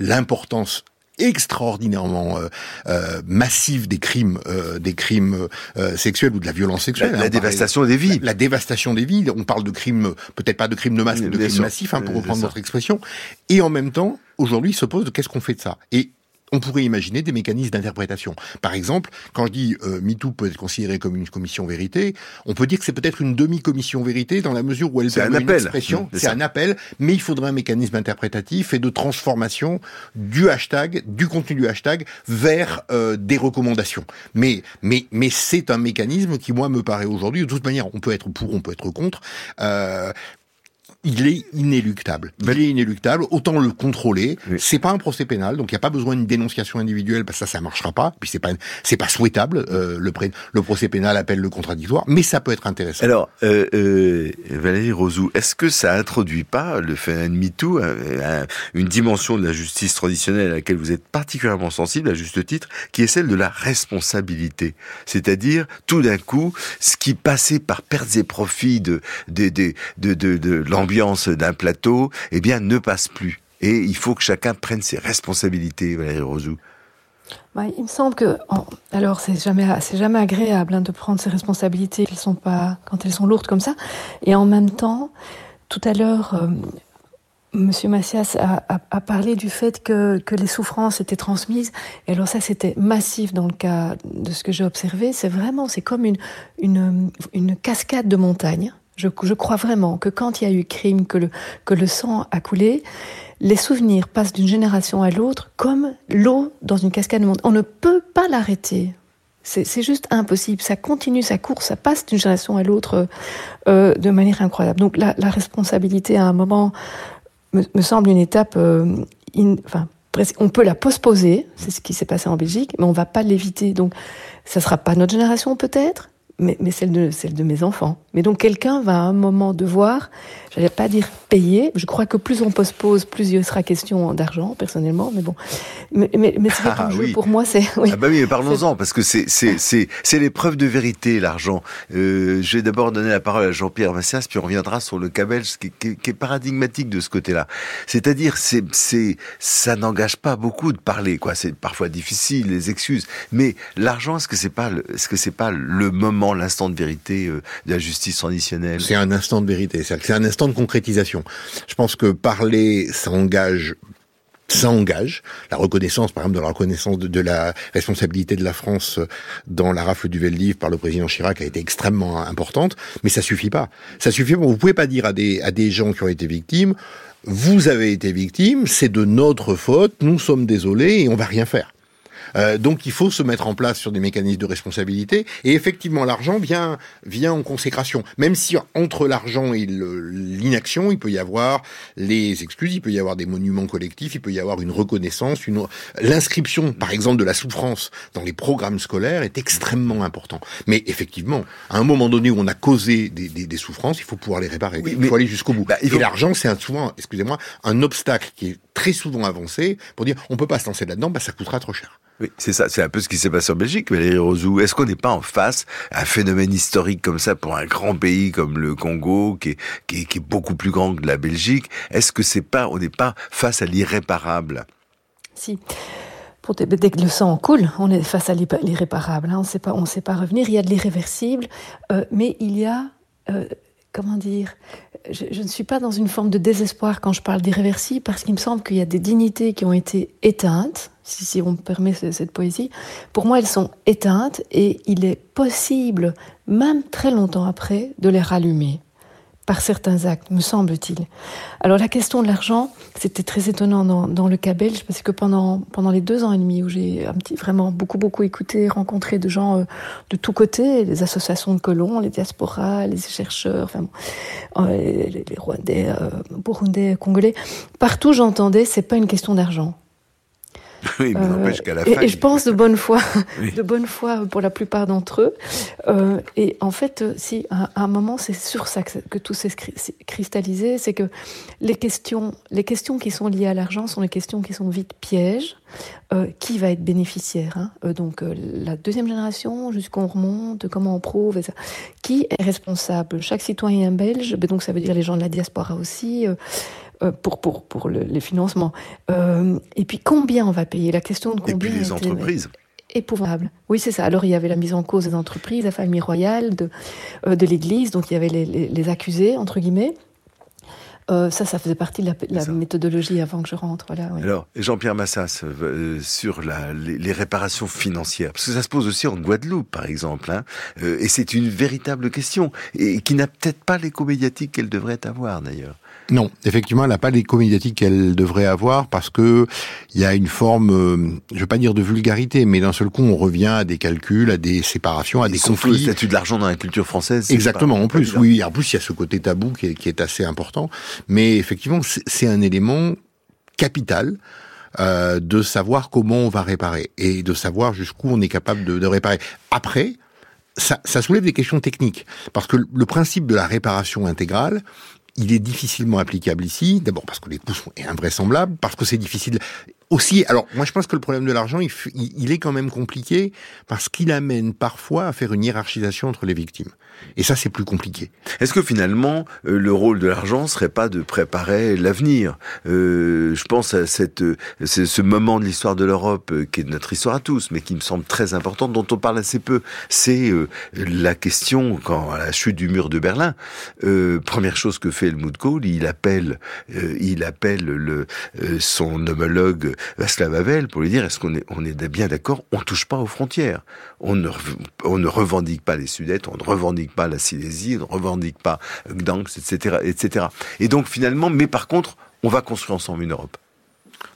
l'importance extraordinairement euh, euh, massive des crimes, euh, des crimes euh, sexuels ou de la violence sexuelle. La, hein, dévastation des vies. La, dévastation des vies. On parle de crimes, peut-être pas de crimes de masse, mais de crimes massifs, hein, pour reprendre votre expression. Et en même temps, aujourd'hui, se pose de qu'est-ce qu'on fait de ça? Et on pourrait imaginer des mécanismes d'interprétation. Par exemple, quand je dis euh, MeToo peut être considéré comme une commission vérité, on peut dire que c'est peut-être une demi-commission vérité dans la mesure où elle permet une expression. Mmh, c'est un appel, mais il faudrait un mécanisme interprétatif et de transformation du hashtag, du contenu du hashtag, vers euh, des recommandations. Mais mais mais c'est un mécanisme qui moi me paraît aujourd'hui. De toute manière, on peut être pour, on peut être contre. Euh, il est inéluctable. Il est inéluctable. Autant le contrôler. C'est pas un procès pénal, donc il n'y a pas besoin d'une dénonciation individuelle parce que ça, ça marchera pas. Puis c'est pas, c'est pas souhaitable. Euh, le, le procès pénal appelle le contradictoire, mais ça peut être intéressant. Alors, euh, euh, Valérie Rosou, est-ce que ça introduit pas le phénomène MeToo, euh, une dimension de la justice traditionnelle à laquelle vous êtes particulièrement sensible, à juste titre, qui est celle de la responsabilité, c'est-à-dire tout d'un coup, ce qui passait par pertes et profits de de de de, de, de l'ambiance d'un plateau, eh bien, ne passe plus. Et il faut que chacun prenne ses responsabilités, Valérie Rosou. Bah, il me semble que, alors c'est jamais, c'est jamais agréable hein, de prendre ses responsabilités elles sont pas, quand elles sont lourdes comme ça. Et en même temps, tout à l'heure, euh, Monsieur Massias a, parlé du fait que, les souffrances étaient transmises. Et alors ça, c'était massif dans le cas de ce que j'ai observé. C'est vraiment, c'est comme une, une cascade de montagnes. Je, crois vraiment que quand il y a eu crime, que le, sang a coulé, les souvenirs passent d'une génération à l'autre comme l'eau dans une cascade de monde. On ne peut pas l'arrêter. C'est juste impossible. Ça continue sa course, ça passe d'une génération à l'autre euh, de manière incroyable. Donc la, responsabilité à un moment me, semble une étape, euh, enfin, on peut la postposer, c'est ce qui s'est passé en Belgique, mais on va pas l'éviter. Donc ça sera pas notre génération peut-être, mais, mais celle, de, celle de mes enfants. Mais donc quelqu'un va à un moment devoir, j'allais pas dire payer, je crois que plus on postpose, plus il sera question d'argent, personnellement, mais bon. Mais, mais, mais c'est ah, oui. pour moi, c'est... Oui. Ah bah oui, mais parlons-en, parce que c'est, c'est, c'est, c'est l'épreuve de vérité, l'argent. Euh, je vais d'abord donner la parole à Jean-Pierre Massias, puis on reviendra sur le cabel, qui, qui, qui est paradigmatique de ce côté-là. C'est-à-dire, c'est, c'est, ça n'engage pas beaucoup de parler, quoi. C'est parfois difficile, les excuses. Mais l'argent, est-ce que c'est pas, est-ce que c'est pas le moment l'instant de vérité euh, de la justice traditionnelle C'est un instant de vérité, c'est un instant de concrétisation. Je pense que parler, ça engage ça engage. La reconnaissance, par exemple, de la reconnaissance de, la responsabilité de la France dans la rafle du Veldiv par le président Chirac a été extrêmement importante, mais ça suffit pas. Ça suffit pas. Vous pouvez pas dire à des, à des gens qui ont été victimes, vous avez été victime, c'est de notre faute, nous sommes désolés et on va rien faire. Euh, donc il faut se mettre en place sur des mécanismes de responsabilité. Et effectivement, l'argent vient vient en consécration. Même si entre l'argent et l'inaction, il peut y avoir les excuses, il peut y avoir des monuments collectifs, il peut y avoir une reconnaissance, une l'inscription, par exemple, de la souffrance dans les programmes scolaires est extrêmement important. Mais effectivement, à un moment donné où on a causé des, des, des souffrances, il faut pouvoir les réparer. il faut aller jusqu'au bout. Bah, Et l'argent, c'est souvent, excusez-moi, un obstacle qui est très souvent avancé pour dire on peut pas se lancer là-dedans, bah ça coûtera trop cher. C'est ça, c'est un peu ce qui s'est passé en Belgique, Valérie Rosou. Est-ce qu'on n'est pas en face à un phénomène historique comme ça pour un grand pays comme le Congo, qui est, beaucoup plus grand que la Belgique? Est-ce que c'est pas, n'est pas face à l'irréparable? Si. Pour dès que le sang coule, on est face à l'irréparable. Hein. On on sait pas revenir. Il y a de l'irréversible, euh, mais il y a euh, comment dire, je, ne suis pas dans une forme de désespoir quand je parle d'irréversible, parce qu'il me semble qu'il y a des dignités qui ont été éteintes, si, si on me permet cette poésie. Pour moi, elles sont éteintes et il est possible, même très longtemps après, de les rallumer par certains actes, me semble-t-il. Alors la question de l'argent, c'était très étonnant dans, le cas belge, parce que pendant, pendant les deux ans et demi où j'ai vraiment beaucoup, beaucoup écouté, rencontré de gens euh, de tous côtés, les associations de colons, les diasporas, les chercheurs, euh, les, les, Rwandais, euh, Burundais, Congolais, partout j'entendais, c'est pas une question d'argent. Oui, mais euh, qu'à la et, fin. Et je pense de bonne foi, de bonne foi pour la plupart d'entre eux. Euh, et en fait, si à, un moment, c'est sur ça que, que tout s'est cristallisé, c'est que les questions, les questions qui sont liées à l'argent sont les questions qui sont vite pièges. Euh, qui va être bénéficiaire hein? Euh, Donc euh, la deuxième génération, jusqu'on remonte, comment on prouve, et ça. qui est responsable? Chaque citoyen belge, donc ça veut dire les gens de la diaspora aussi. Euh, pour, pour, pour le, les financements. Euh, et puis combien on va payer? La question de combien. Et puis les entreprises. Épouvantable? Oui, c'est ça. Alors il y avait la mise en cause des entreprises, la famille royale, de, euh, de l'Église, donc il y avait les, les, les accusés, entre guillemets. Euh, ça, ça faisait partie de la, la méthodologie avant que je rentre. Voilà, oui. Alors, Jean-Pierre Massas, euh, sur la, les, les, réparations financières, parce que ça se pose aussi en Guadeloupe, par exemple, hein, euh, et c'est une véritable question, et qui n'a peut-être pas l'écho médiatique qu'elle devrait avoir, d'ailleurs. Non, effectivement, elle n'a pas l'écho médiatique qu'elle devrait avoir parce que il y a une forme, euh, je veux pas dire de vulgarité, mais d'un seul coup, on revient à des calculs, à des séparations, à des conflits. Le statut de l'argent dans la culture française. Exactement. en plus, oui. En plus, il y a ce côté tabou qui est, qui est assez important. Mais effectivement, c'est un élément capital. Euh, de savoir comment on va réparer et de savoir jusqu'où on est capable de, de réparer. Après, ça, ça, soulève des questions techniques parce que le principe de la réparation intégrale, il est difficilement applicable ici, d'abord parce que les coûts sont invraisemblables, parce que c'est difficile aussi. Alors, moi, je pense que le problème de l'argent, il, il, est quand même compliqué parce qu'il amène parfois à faire une hiérarchisation entre les victimes. Et ça, c'est plus compliqué. Est-ce que finalement, euh, le rôle de l'argent serait pas de préparer l'avenir? Euh, Je pense à cette, ce moment de l'histoire de l'Europe euh, qui est notre histoire à tous, mais qui me semble très importante, dont on parle assez peu. C'est euh, la question quand à la chute du mur de Berlin, euh, première chose que fait Helmut Kohl, il appelle, il appelle le, son homologue Václav Havel pour lui dire est-ce qu'on est, on est bien d'accord? On touche pas aux frontières. On ne, on ne revendique pas les Sudètes, on ne revendique pas la Silésie, ne revendique pas Gdansk, etc., etc. Et donc finalement, mais par contre, on va construire ensemble une Europe.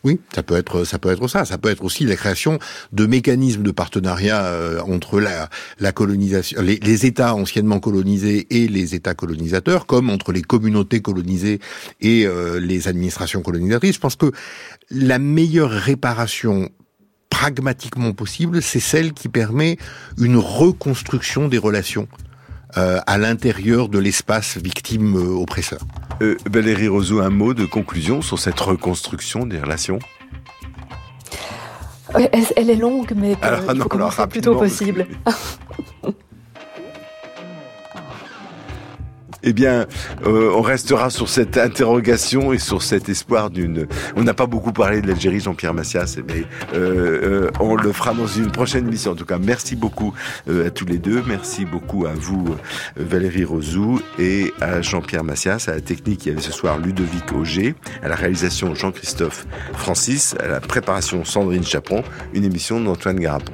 Oui, ça peut être ça peut être ça. Ça peut être aussi la création de mécanismes de partenariat euh, entre la, colonisation, les, les, États anciennement colonisés et les États colonisateurs, comme entre les communautés colonisées et euh, les administrations colonisatrices. Je pense que la meilleure réparation pragmatiquement possible, c'est celle qui permet une reconstruction des relations euh, à l'intérieur de l'espace victime-oppresseur. Euh, Valérie Rosou, un mot de conclusion sur cette reconstruction des relations? Elle, est longue, mais alors, il faut commencer le plus tôt possible. Eh bien, euh, on restera sur cette interrogation et sur cet espoir d'une. On n'a pas beaucoup parlé de l'Algérie, Jean-Pierre Massias, mais euh, euh, on le fera dans une prochaine émission. En tout cas, merci beaucoup à tous les deux. Merci beaucoup à vous, Valérie Rosou, et à Jean-Pierre Massias, à la technique. Il y avait ce soir Ludovic Auger, à la réalisation Jean-Christophe Francis, à la préparation Sandrine Chaperon, une émission d'Antoine Garapon.